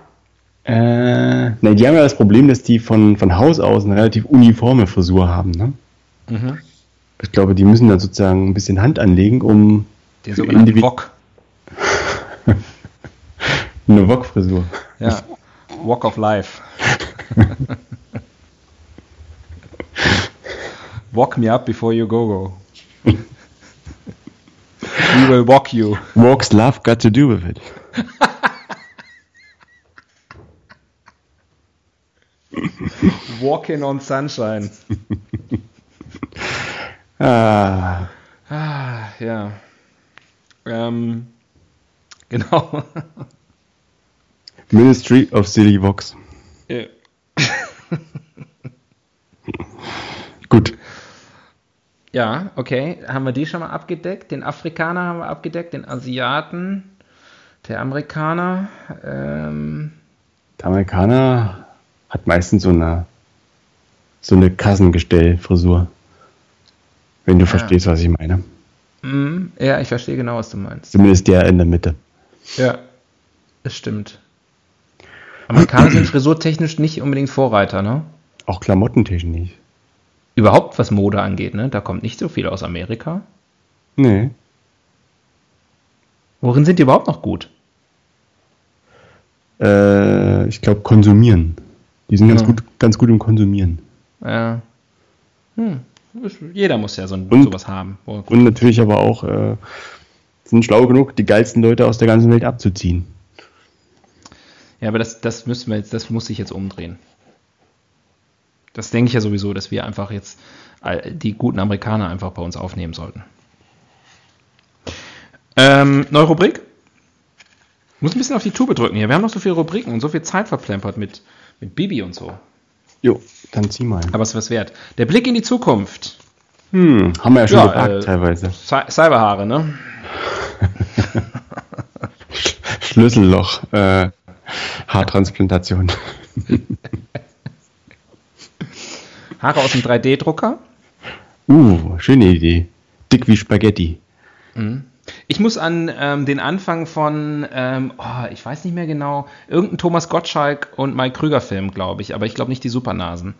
S2: Äh, ne, die haben ja das Problem, dass die von, von Haus aus eine relativ uniforme Frisur haben. Ne?
S1: Mhm.
S2: Ich glaube, die müssen dann sozusagen ein bisschen Hand anlegen, um
S1: Den sogenannten Wok.
S2: eine Wok-Frisur.
S1: Ja. Walk of Life. walk me up before you go go. We will walk you.
S2: Walks love got to do with it.
S1: Walking on sunshine.
S2: Ah,
S1: Ah, ja. Ähm, genau.
S2: Ministry of Silly Vox.
S1: Ja.
S2: Gut.
S1: Ja, okay. Haben wir die schon mal abgedeckt? Den Afrikaner haben wir abgedeckt, den Asiaten, der Amerikaner. Ähm,
S2: Der Amerikaner hat meistens so eine so eine Kassengestellfrisur. Wenn du verstehst, was ich meine.
S1: mm, ja, ich verstehe genau, was du meinst.
S2: Zumindest der in der Mitte.
S1: Ja, das stimmt. Amerikaner sind frisurtechnisch nicht unbedingt Vorreiter, ne?
S2: Auch klamottentechnisch.
S1: Überhaupt was Mode angeht, ne? Da kommt nicht so viel aus Amerika.
S2: Nee.
S1: Worin sind die überhaupt noch gut?
S2: Äh, ich glaube, konsumieren. Die sind ganz
S1: Ja.
S2: gut, ganz gut im Konsumieren.
S1: Ja. Hm. Jeder muss ja so ein,
S2: Und-
S1: sowas haben.
S2: Und natürlich aber auch äh, sind schlau genug, die geilsten Leute aus der ganzen Welt abzuziehen.
S1: Ja, aber das, das müssen wir jetzt, das muss sich jetzt umdrehen. Das denke ich ja sowieso, dass wir einfach jetzt die guten Amerikaner einfach bei uns aufnehmen sollten. Ähm, neue Rubrik? Muss ein bisschen auf die Tube drücken hier. Wir haben noch so viele Rubriken und so viel Zeit verplempert mit, mit Bibi und so.
S2: Jo, dann zieh mal.
S1: Aber es ist was wert. Der Blick in die Zukunft.
S2: Hm, haben wir ja schon
S1: Ja,
S2: gepackt
S1: äh,
S2: teilweise.
S1: Cy- Cyberhaare, ne?
S2: Schlüsselloch, äh, Haartransplantation.
S1: Haare aus dem 3D-Drucker.
S2: Uh, schöne Idee. Dick wie Spaghetti.
S1: Ich muss an ähm, den Anfang von, ähm, oh, ich weiß nicht mehr genau, irgendein Thomas Gottschalk und Mike Krüger Film, glaube ich, aber ich glaube nicht die Supernasen.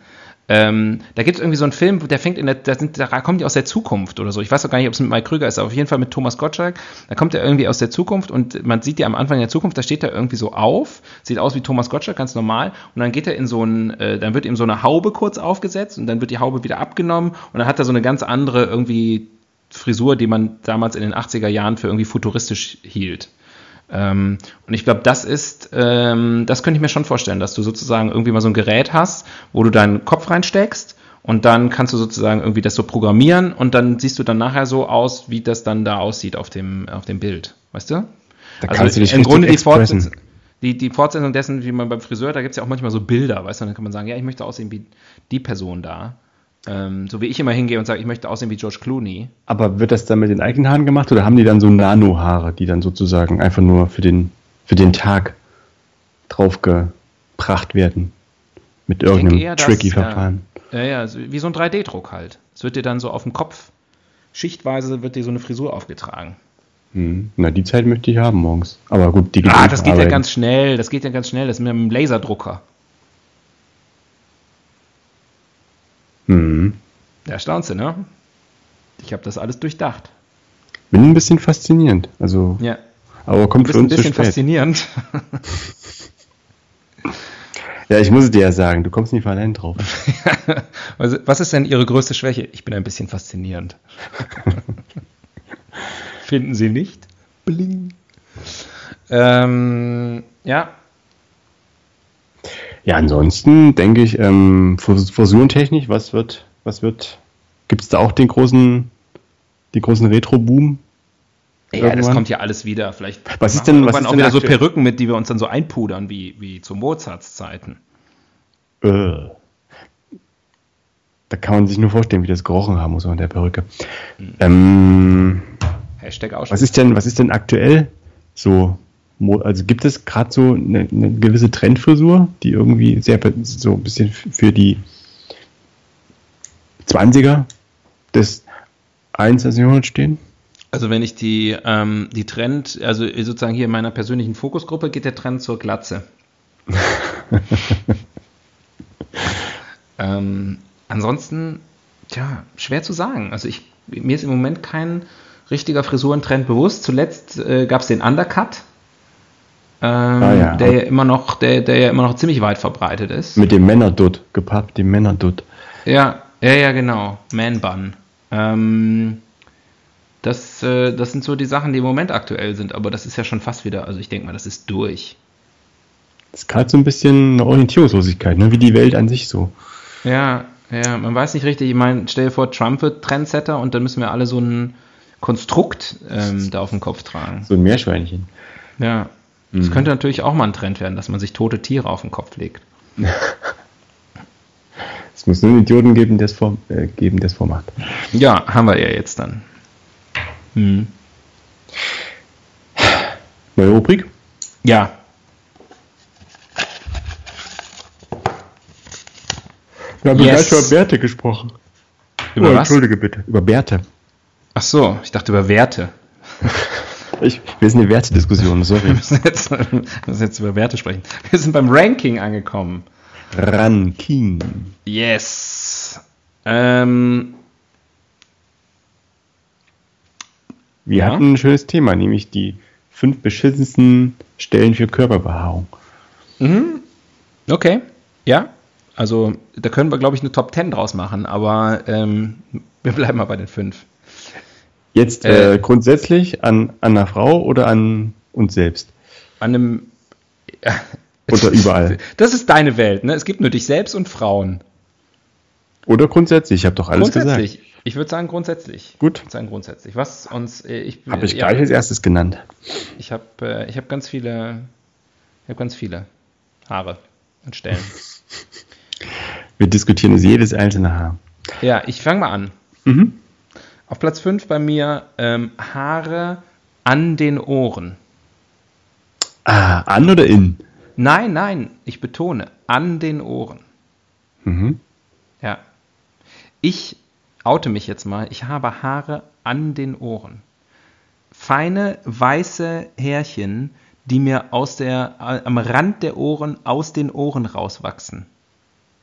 S1: Ähm, da gibt es irgendwie so einen Film, der fängt in der, da, sind, da kommt die aus der Zukunft oder so. Ich weiß auch gar nicht, ob es mit Mike Krüger ist, aber auf jeden Fall mit Thomas Gottschalk. Da kommt er irgendwie aus der Zukunft und man sieht ja am Anfang der Zukunft, da steht er irgendwie so auf, sieht aus wie Thomas Gottschalk, ganz normal. Und dann geht er in so ein, äh, dann wird ihm so eine Haube kurz aufgesetzt und dann wird die Haube wieder abgenommen und dann hat er so eine ganz andere irgendwie Frisur, die man damals in den 80er Jahren für irgendwie futuristisch hielt. Ähm, und ich glaube, das ist, ähm, das könnte ich mir schon vorstellen, dass du sozusagen irgendwie mal so ein Gerät hast, wo du deinen Kopf reinsteckst und dann kannst du sozusagen irgendwie das so programmieren und dann siehst du dann nachher so aus, wie das dann da aussieht auf dem, auf dem Bild. Weißt du?
S2: Da
S1: Also
S2: kannst du dich
S1: im Grunde die. Fortsetzung, die, die Fortsetzung dessen, wie man beim Friseur, da gibt es ja auch manchmal so Bilder, weißt du, dann kann man sagen, ja, ich möchte aussehen wie die Person da. Ähm, so wie ich immer hingehe und sage, ich möchte aussehen wie George Clooney.
S2: Aber wird das dann mit den eigenen Haaren gemacht oder haben die dann so Nano-Haare, die dann sozusagen einfach nur für den, für den Tag draufgebracht werden? Mit irgendeinem tricky
S1: ja.
S2: Verfahren.
S1: Ja, ja, so wie so ein 3D-Druck halt. Es wird dir dann so auf dem Kopf, schichtweise wird dir so eine Frisur aufgetragen.
S2: Hm. Na, die Zeit möchte ich haben morgens. Aber gut, die
S1: Ah, das geht ja ganz schnell, das geht ja ganz schnell, das ist mit einem Laserdrucker.
S2: Hm.
S1: Da staunst du, ne? Ich habe das alles durchdacht.
S2: Bin ein bisschen faszinierend. Also,
S1: Ja.
S2: aber
S1: Du
S2: kommt
S1: bist
S2: für
S1: ein
S2: uns zu
S1: bisschen faszinierend.
S2: Ja, ich muss es dir ja sagen, du kommst nicht von allein drauf.
S1: Was was ist denn Ihre größte Schwäche? Ich bin ein bisschen faszinierend. Finden Sie nicht? Bling. Ähm, ja,
S2: Ja, ansonsten denke ich, ähm, Fus- Fusurentechnik, was wird, was wird, gibt es da auch den großen, den großen Retro-Boom?
S1: Ja, das
S2: Irgendwann?
S1: kommt ja alles wieder. Vielleicht
S2: Was ist denn- was ist
S1: auch
S2: denn
S1: wieder so
S2: aktuell?
S1: Perücken mit, die wir uns dann so einpudern, wie, wie zu Mozarts Zeiten.
S2: Äh. Da kann man sich nur vorstellen, wie das gerochen haben muss unter der Perücke. Ähm,
S1: Hashtag Ausschnitt.
S2: was ist denn, was ist denn aktuell so? Also gibt es gerade so eine, eine gewisse Trendfrisur, die irgendwie sehr so ein bisschen für die 20er des 21. Jahrhunderts stehen?
S1: Also wenn ich die, ähm, die Trend, also sozusagen hier in meiner persönlichen Fokusgruppe geht der Trend zur Glatze. ähm, ansonsten, tja, schwer zu sagen. Also ich, mir ist im Moment kein richtiger Frisurentrend bewusst. Zuletzt äh, gab es den Undercut, ähm,
S2: Ah ja.
S1: der ja immer noch, der, der ja immer noch ziemlich weit verbreitet ist.
S2: Mit dem Männerdutt, gepaart mit dem Männerdutt.
S1: Ja, ja, ja, genau. Man Bun. Ähm, das, äh, das sind so die Sachen, die im Moment aktuell sind, aber das ist ja schon fast wieder, also ich denke mal, das ist durch.
S2: Das ist gerade so ein bisschen eine Orientierungslosigkeit, ne? wie die Welt an sich so.
S1: Ja, ja, man weiß nicht richtig, ich meine, stell dir vor, Trump wird Trendsetter und dann müssen wir alle so ein Konstrukt ähm, da auf dem Kopf tragen.
S2: So ein Meerschweinchen.
S1: Ja. Das könnte natürlich auch mal ein Trend werden, dass man sich tote Tiere auf den Kopf legt.
S2: Es muss nur einen Idioten geben, der es vor, äh, geben, der es vormacht.
S1: Ja, haben wir ja jetzt dann. Hm.
S2: Neue Rubrik?
S1: Ja,
S2: Wir haben
S1: Yes.
S2: gleich über Bärte gesprochen.
S1: über
S2: oh,
S1: was?
S2: Entschuldige bitte. Über Bärte.
S1: Ach so, ich dachte über Werte.
S2: Ich, wir sind eine Wertediskussion,
S1: Wir
S2: sorry.
S1: müssen jetzt, wir müssen jetzt über Werte sprechen. Wir sind beim Ranking angekommen.
S2: Ranking.
S1: Yes. Ähm,
S2: Wir
S1: Ja.
S2: hatten ein schönes Thema, nämlich die fünf beschissensten Stellen für Körperbehaarung.
S1: okay. Ja. Also, da können wir, glaube ich, eine Top 10 draus machen, aber ähm, wir bleiben mal bei den fünf.
S2: Jetzt
S1: Äh.
S2: äh, grundsätzlich an, an einer Frau oder an uns selbst?
S1: An einem. Ja,
S2: Oder überall.
S1: Das ist deine Welt, ne? Es gibt nur dich selbst und Frauen.
S2: Oder grundsätzlich? Ich habe doch alles
S1: grundsätzlich.
S2: gesagt.
S1: Ich würde sagen grundsätzlich.
S2: Gut.
S1: Ich würde sagen grundsätzlich. Was uns. äh, Ich,
S2: Habe ich
S1: ja,
S2: gleich als erstes genannt.
S1: Ich habe äh, ich hab ganz viele. Ich habe ganz viele Haare und Stellen.
S2: Wir diskutieren jetzt jedes einzelne Haar.
S1: ja, ich fange mal an.
S2: Mhm.
S1: Auf Platz 5 bei mir ähm, Haare an den Ohren.
S2: Ah, an oder in?
S1: Nein, nein, ich betone, an den Ohren.
S2: Mhm.
S1: Ja. Ich oute mich jetzt mal. Ich habe Haare an den Ohren. Feine weiße Härchen, die mir aus der, äh, am Rand der Ohren aus den Ohren rauswachsen.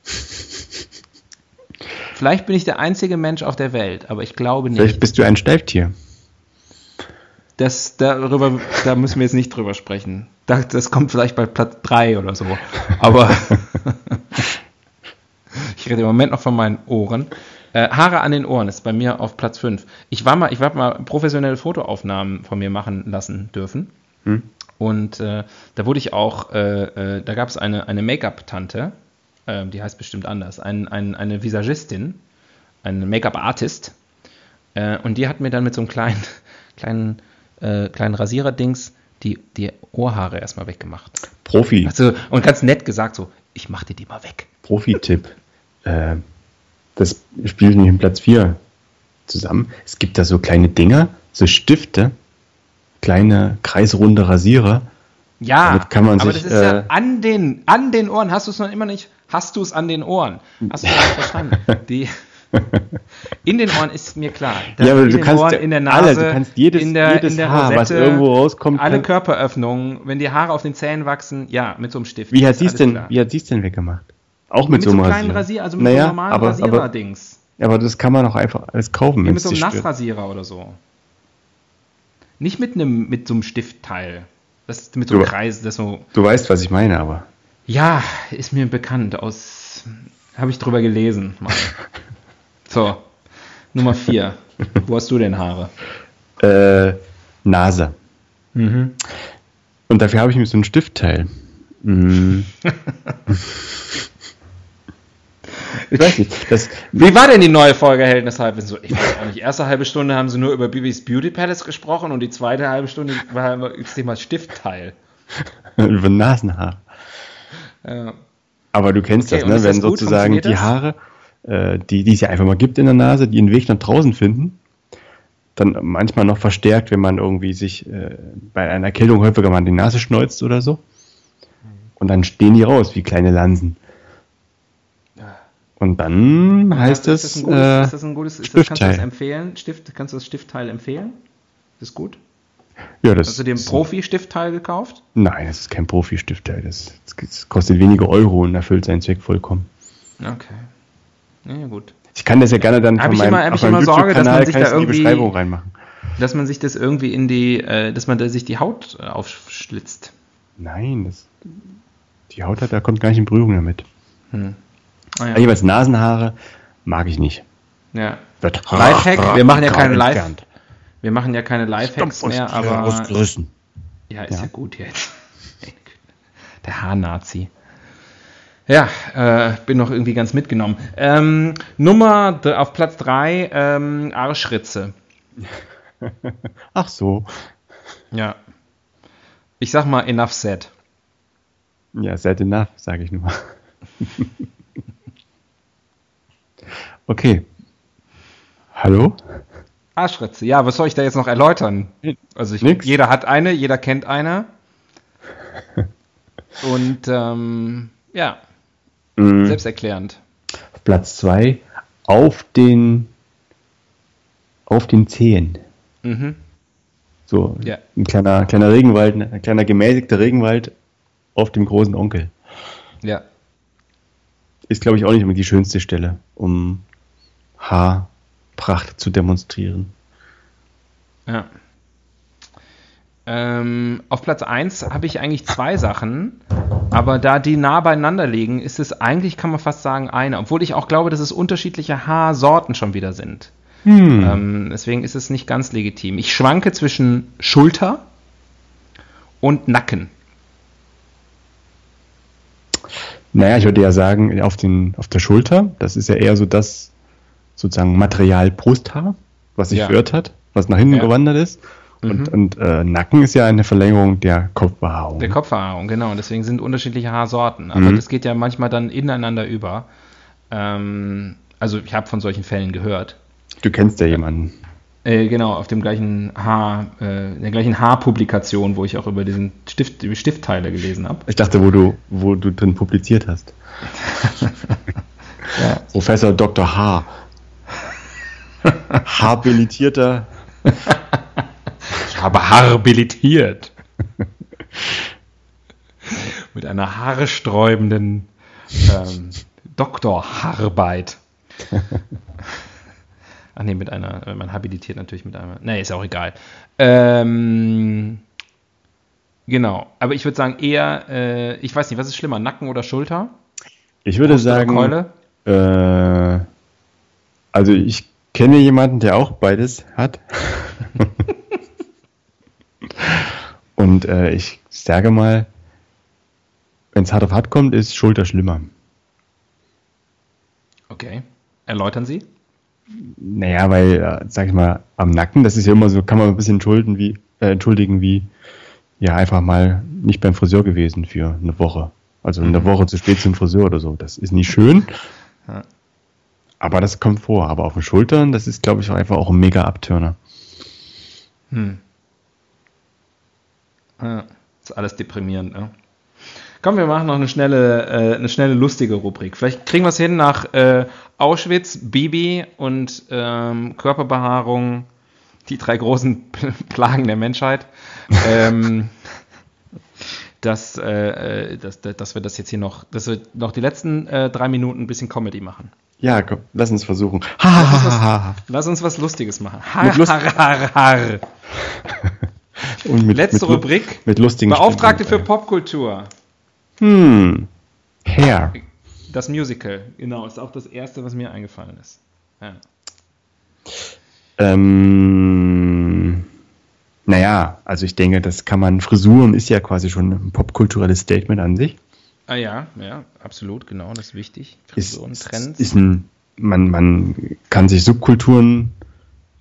S1: Vielleicht bin ich der einzige Mensch auf der Welt, aber ich glaube nicht.
S2: Vielleicht bist du ein Steiftier.
S1: Das, darüber, da müssen wir jetzt nicht drüber sprechen. Das, das kommt vielleicht bei Platz 3 oder so. Aber ich rede im Moment noch von meinen Ohren. Äh, Haare an den Ohren ist bei mir auf Platz 5. Ich war mal, ich war mal professionelle Fotoaufnahmen von mir machen lassen dürfen. Hm. Und äh, da wurde ich auch, äh, äh da gab es eine, eine Make-up-Tante, ähm, die heißt bestimmt anders, ein, ein, eine Visagistin, eine Make-up-Artist. Äh, und die hat mir dann mit so einem kleinen, kleinen, äh, kleinen Rasierer-Dings die, die Ohrhaare erstmal weggemacht.
S2: Profi.
S1: Also, und ganz nett gesagt so, ich mach dir die mal weg.
S2: Profi-Tipp. äh, das spielt nicht in Platz 4 zusammen. Es gibt da so kleine Dinger, so Stifte, kleine kreisrunde Rasierer.
S1: Ja,
S2: Damit kann man
S1: aber
S2: sich,
S1: das ist ja
S2: äh,
S1: an den, an den Ohren. Hast du es noch immer nicht? Hast du es an den Ohren? Hast du das verstanden? Die, in den Ohren ist mir klar.
S2: Ja, aber
S1: in
S2: du kannst
S1: Ohren, in der Nase,
S2: alle, du kannst jedes-
S1: in der,
S2: jedes
S1: in der
S2: Haar, was irgendwo rauskommt,
S1: alle Körperöffnungen, wenn die Haare auf den Zähnen wachsen, ja, mit so einem Stift.
S2: Wie hat sie es denn,
S1: klar.
S2: wie hat sie es denn weggemacht? Auch mit,
S1: mit
S2: so einem
S1: kleinen. Rasier, also mit
S2: naja,
S1: so einem normalen
S2: aber,
S1: Rasierer-Dings.
S2: aber das kann man doch einfach alles kaufen.
S1: Mit
S2: es
S1: so einem. Nassrasierer oder so. Nicht mit einem, mit so einem Stiftteil. Das mit so
S2: Du-
S1: Kreis, das so.
S2: Du weißt, was ich meine, aber.
S1: Ja, ist mir bekannt aus. Habe ich drüber gelesen. Mal. So, Nummer 4. Wo hast du denn Haare?
S2: Äh, Nase.
S1: Mhm.
S2: Und dafür habe ich mir so ein Stiftteil. Mm. ich weiß nicht. Das,
S1: Wie war denn die neue Folge Helden des Halbwissens? Ich weiß auch nicht. Erste halbe Stunde haben sie nur über Bibis Beauty Palace gesprochen und die zweite halbe Stunde war immer das Thema Stiftteil.
S2: über Nasenhaar.
S1: Ja.
S2: Aber du kennst
S1: Okay,
S2: das, ne?
S1: das
S2: Wenn
S1: gut?
S2: sozusagen die? Haare, äh, die, die es ja einfach mal gibt in der Nase, die einen Weg nach draußen finden, dann manchmal noch verstärkt, wenn man irgendwie sich äh, bei einer Erkältung häufiger mal die Nase schneuzt oder so. Und dann stehen die raus wie kleine Lansen. Und dann heißt
S1: ist
S2: es,
S1: das ein gutes,
S2: äh,
S1: ist das ein gutes ist das, kannst du das
S2: Stiftteil.
S1: empfehlen? Stift, kannst du das Stiftteil empfehlen? Ist das gut?
S2: ja, das
S1: Hast du dir ein
S2: ist-
S1: Profi-Stiftteil gekauft?
S2: Nein, das ist kein Profi-Stiftteil. Das, das kostet wenige Euro und erfüllt seinen Zweck vollkommen.
S1: Okay. Ja, gut.
S2: Ich kann das ja gerne dann
S1: Hab
S2: von
S1: ich
S2: meinem,
S1: immer- hab ich immer Sorge, dass man sich da
S2: ich in die
S1: irgendwie-
S2: Beschreibung reinmachen.
S1: Dass man sich das irgendwie in die, äh, dass man da sich die Haut äh, aufschlitzt.
S2: Nein, das, die Haut hat, da kommt gar nicht in Berührung damit.
S1: Ah, ja.
S2: Jeweils Nasenhaare mag ich nicht.
S1: ja.
S2: Wird
S1: Lifehack, wir machen ja keine Live-. Wir machen ja keine Lifehacks mehr, aber
S2: ausgerissen.
S1: ja, ist ja,
S2: Ja.
S1: gut jetzt. Der Haarnazi. Ja, äh, bin noch irgendwie ganz mitgenommen. Ähm, Nummer auf Platz 3, ähm, Arschritze.
S2: Ach so.
S1: Ja. Ich sag mal, enough said.
S2: Ja, sad enough, sage ich nur. okay. Hallo?
S1: Arschritze, ja, was soll ich da jetzt noch erläutern? Also ich, jeder hat eine, jeder kennt eine. Und ähm, ja,
S2: Mhm.
S1: selbsterklärend.
S2: Platz 2 auf den auf den Zehen.
S1: Mhm.
S2: So
S1: Ja.
S2: ein kleiner, kleiner Regenwald, ein kleiner gemäßigter Regenwald auf dem großen Onkel.
S1: Ja.
S2: Ist, glaube ich, auch nicht immer die schönste Stelle, um Haarpracht zu demonstrieren.
S1: Ja. Ähm, auf Platz 1 habe ich eigentlich zwei Sachen, aber da die nah beieinander liegen, ist es eigentlich, kann man fast sagen, eine. Obwohl ich auch glaube, dass es unterschiedliche Haarsorten schon wieder sind. Ähm, deswegen ist es nicht ganz legitim. Ich schwanke zwischen Schulter und Nacken.
S2: Naja, ich würde ja sagen, auf, den, auf der Schulter, das ist ja eher so das sozusagen Material Brusthaar, was sich
S1: Ja.
S2: verirrt hat, was nach hinten
S1: Ja.
S2: gewandert ist. Und, und äh, Nacken ist ja eine Verlängerung der Kopfbehaarung.
S1: Der Kopfbehaarung, genau. Und deswegen sind unterschiedliche Haarsorten. Aber das geht ja manchmal dann ineinander über. Ähm, also ich habe von solchen Fällen gehört.
S2: Du kennst ja jemanden.
S1: Äh, genau, auf dem gleichen Haar, äh, in der gleichen Haarpublikation, wo ich auch über diesen Stift, über Stiftteile gelesen habe.
S2: Ich dachte, wo du, wo du drin publiziert hast. Professor Dr. H. habilitierter.
S1: Ich habe habilitiert. Mit einer haarsträubenden ähm, Doktorarbeit. Ach nee, mit einer, man habilitiert natürlich mit einer. Nee, ist auch egal. Ähm, genau, aber ich würde sagen eher, äh, ich weiß nicht, was ist schlimmer, Nacken oder Schulter?
S2: Ich würde
S1: oder
S2: sagen, äh, also ich kenne jemanden, der auch beides hat. Und äh, ich sage mal, wenn es hart auf hart kommt, ist Schulter schlimmer.
S1: Okay. Erläutern Sie?
S2: Naja, weil, äh, sag ich mal, am Nacken, das ist ja immer so, kann man ein bisschen entschuldigen wie, äh, entschuldigen wie, ja, einfach mal nicht beim Friseur gewesen für eine Woche. Also eine Woche zu spät zum Friseur oder so. Das ist nicht schön. Aber das kommt vor. Aber auf den Schultern, das ist, glaube ich, auch einfach auch ein mega Abturner.
S1: Hm. Ja, ist alles deprimierend, ne? Komm, wir machen noch eine schnelle, äh, eine schnelle lustige Rubrik. Vielleicht kriegen wir es hin nach äh, Auschwitz, Bibi und ähm, Körperbehaarung, die drei großen Plagen der Menschheit. ähm, dass, äh, äh, dass, dass wir das jetzt hier noch, dass wir noch die letzten äh, drei Minuten ein bisschen Comedy machen.
S2: Ja, komm, lass uns versuchen.
S1: Lass uns was, lass uns was Lustiges machen. Har,
S2: Mit Lust-
S1: har, har, har.
S2: Und mit,
S1: Letzte
S2: mit,
S1: Rubrik.
S2: Mit lustigen
S1: Beauftragte für
S2: Stimmen.
S1: Popkultur.
S2: Hm. Hair.
S1: Das Musical, genau, ist auch das erste, was mir eingefallen ist. Ja.
S2: Ähm, naja, also ich denke, das kann man, Frisuren ist ja quasi schon ein popkulturelles Statement an sich.
S1: Ah ja, ja, absolut, genau, das ist wichtig.
S2: Ist,
S1: Frisuren, Trends.
S2: ist ein, man, man kann sich Subkulturen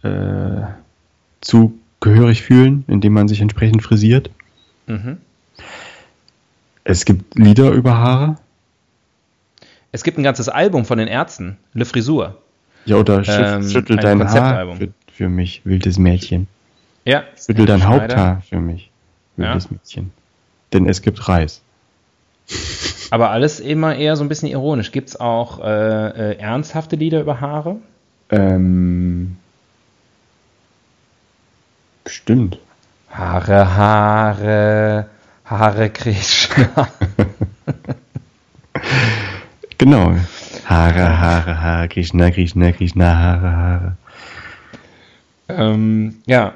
S2: äh, zugehörig fühlen, indem man sich entsprechend frisiert.
S1: mhm.
S2: Es gibt Lieder über Haare.
S1: Es gibt ein ganzes Album von den Ärzten, Le Frisur.
S2: Ja, oder
S1: Ähm,
S2: schüttel
S1: ein
S2: dein Haar für, für mich, wildes Mädchen.
S1: Ja.
S2: Schüttel dein. Haupthaar für mich, wildes
S1: Ja.
S2: Mädchen. Denn es gibt Reis.
S1: Aber alles immer eher so ein bisschen ironisch. Gibt es auch äh, äh, ernsthafte Lieder über Haare?
S2: Ähm, bestimmt.
S1: Haare, Haare, Haare Krishna.
S2: Genau. Haare, Haare, Haare, Krishna, Krishna, Krishna, Haare, Haare.
S1: ähm, ja.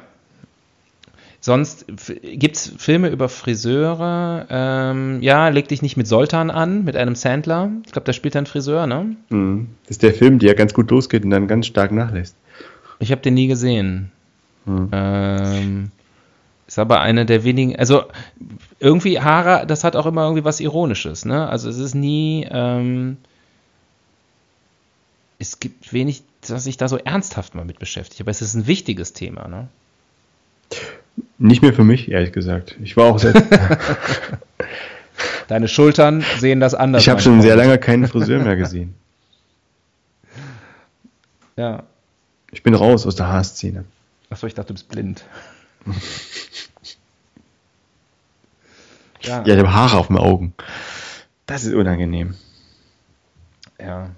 S1: Sonst gibt es Filme über Friseure. Ähm, ja, leg dich nicht mit Soltan an, mit einem Sandler. Ich glaube, da spielt er einen Friseur, ne?
S2: Mhm. Das ist der Film, der ganz gut losgeht und dann ganz stark nachlässt.
S1: Ich habe den nie gesehen.
S2: Hm.
S1: Ähm, ist aber eine der wenigen, also irgendwie Haare, das hat auch immer irgendwie was Ironisches, ne? Also es ist nie, ähm, es gibt wenig, dass sich da so ernsthaft mal mit beschäftigt, aber es ist ein wichtiges Thema, ne?
S2: Nicht mehr für mich, ehrlich gesagt. Ich war auch sehr.
S1: Deine Schultern sehen das anders.
S2: ich habe schon sehr lange keinen Friseur mehr gesehen.
S1: Ja.
S2: Ich bin raus aus der Haarszene.
S1: Achso, ich dachte, du bist blind. ja,
S2: Ja, ich habe Haare auf den Augen. Das ist unangenehm.
S1: ja.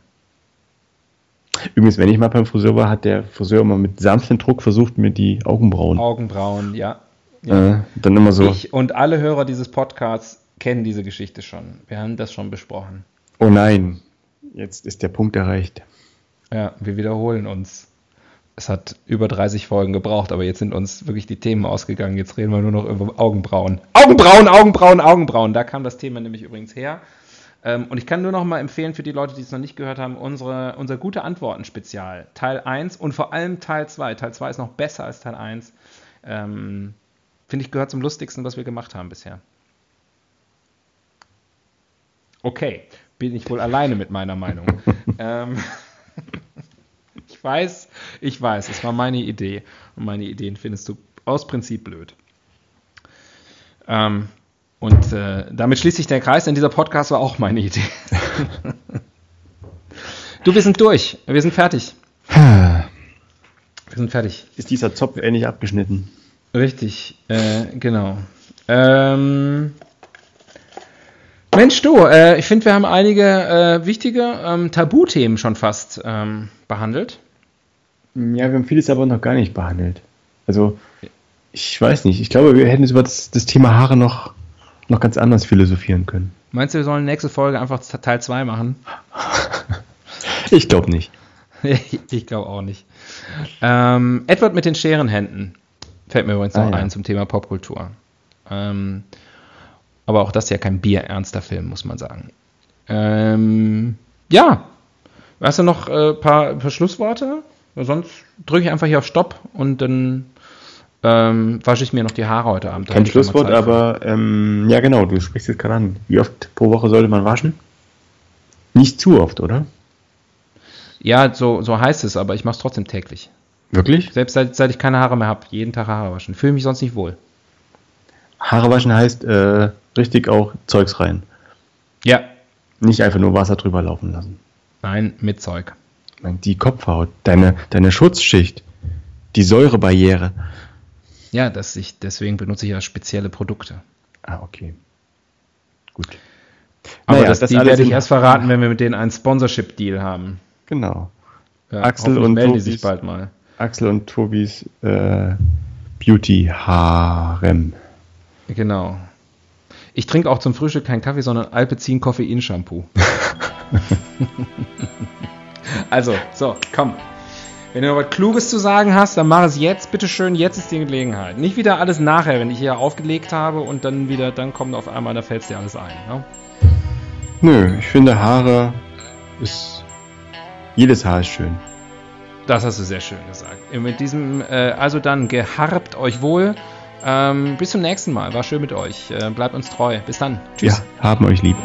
S2: Übrigens, wenn ich mal beim Friseur war, hat der Friseur immer mit sanftem Druck versucht, mir die Augenbrauen.
S1: Augenbrauen, ja.
S2: Äh, dann immer so,
S1: Ich und alle Hörer dieses Podcasts kennen diese Geschichte schon. Wir haben das schon besprochen.
S2: oh nein, jetzt ist der Punkt erreicht.
S1: Ja, wir wiederholen uns. Es hat über 30 Folgen gebraucht, aber jetzt sind uns wirklich die Themen ausgegangen. Jetzt reden wir nur noch über Augenbrauen. Augenbrauen, Augenbrauen, Augenbrauen. Da kam das Thema nämlich übrigens her. Ähm, und ich kann nur noch mal empfehlen für die Leute, die es noch nicht gehört haben, unsere, unser gute Antworten-Spezial. Teil 1 und vor allem Teil 2. Teil 2 ist noch besser als Teil 1. Ähm, Finde ich, gehört zum lustigsten, was wir gemacht haben bisher. Okay, bin ich wohl alleine mit meiner Meinung. ähm, ich weiß, ich weiß, es war meine Idee. Und meine Ideen findest du aus Prinzip blöd. Ähm, und äh, damit schließt sich der Kreis, denn dieser Podcast war auch meine Idee. du, wir sind durch. Wir sind fertig. Wir sind fertig.
S2: Ist dieser Zopf ähnlich abgeschnitten?
S1: Richtig, äh, genau. Ähm, Mensch, du, äh, ich finde, wir haben einige äh, wichtige ähm, Tabuthemen schon fast ähm, behandelt.
S2: Ja, wir haben vieles aber noch gar nicht behandelt. Also, ich weiß nicht. Ich glaube, wir hätten über das, das Thema Haare noch, noch ganz anders philosophieren können.
S1: Meinst du, wir sollen nächste Folge einfach Teil 2 machen?
S2: ich glaube nicht.
S1: ich glaube auch nicht. Ähm, Edward mit den Scherenhänden fällt mir übrigens ah, noch ja. ein zum Thema Popkultur. Ähm, aber auch das ist ja kein bierernster Film, muss man sagen. Ähm, ja, hast du noch ein äh, paar, paar Schlussworte? Sonst drücke ich einfach hier auf Stopp und dann ähm, wasche ich mir noch die Haare heute Abend.
S2: Kein Schlusswort, aber ähm, ja genau, du sprichst jetzt gerade an. Wie oft pro Woche sollte man waschen? Nicht zu oft, oder?
S1: Ja, so, so heißt es, aber ich mache es trotzdem täglich.
S2: Wirklich?
S1: Selbst seit, seit ich keine Haare mehr habe, jeden Tag Haare waschen. Fühle mich sonst nicht wohl.
S2: Haare waschen heißt äh, richtig auch Zeugs rein.
S1: Ja.
S2: Nicht einfach nur Wasser drüber laufen lassen.
S1: Nein, mit Zeug.
S2: Die Kopfhaut, deine, deine Schutzschicht, die Säurebarriere.
S1: Ja, das ich, deswegen benutze ich ja spezielle Produkte.
S2: Ah, okay. Gut.
S1: Aber naja, das, das die werde ich erst verraten, wenn wir mit denen einen Sponsorship-Deal haben.
S2: Genau.
S1: Ja, Axel und Tobis, sich bald mal.
S2: Axel und Tobis äh, Beauty Harem.
S1: Genau. Ich trinke auch zum Frühstück keinen Kaffee, sondern Alpezin Koffein Shampoo. also, so, komm. Wenn du noch was Kluges zu sagen hast, dann mach es jetzt, bitteschön, jetzt ist die Gelegenheit. Nicht wieder alles nachher, wenn ich hier aufgelegt habe und dann wieder, dann kommt auf einmal, da fällt dir alles ein. Ne?
S2: Nö, ich finde Haare ist. Jedes Haar ist schön.
S1: Das hast du sehr schön gesagt. Mit diesem, äh, also dann geharbt euch wohl. Ähm, bis zum nächsten Mal. War schön mit euch. Äh, bleibt uns treu. Bis dann.
S2: Tschüss. Ja, haben euch lieb.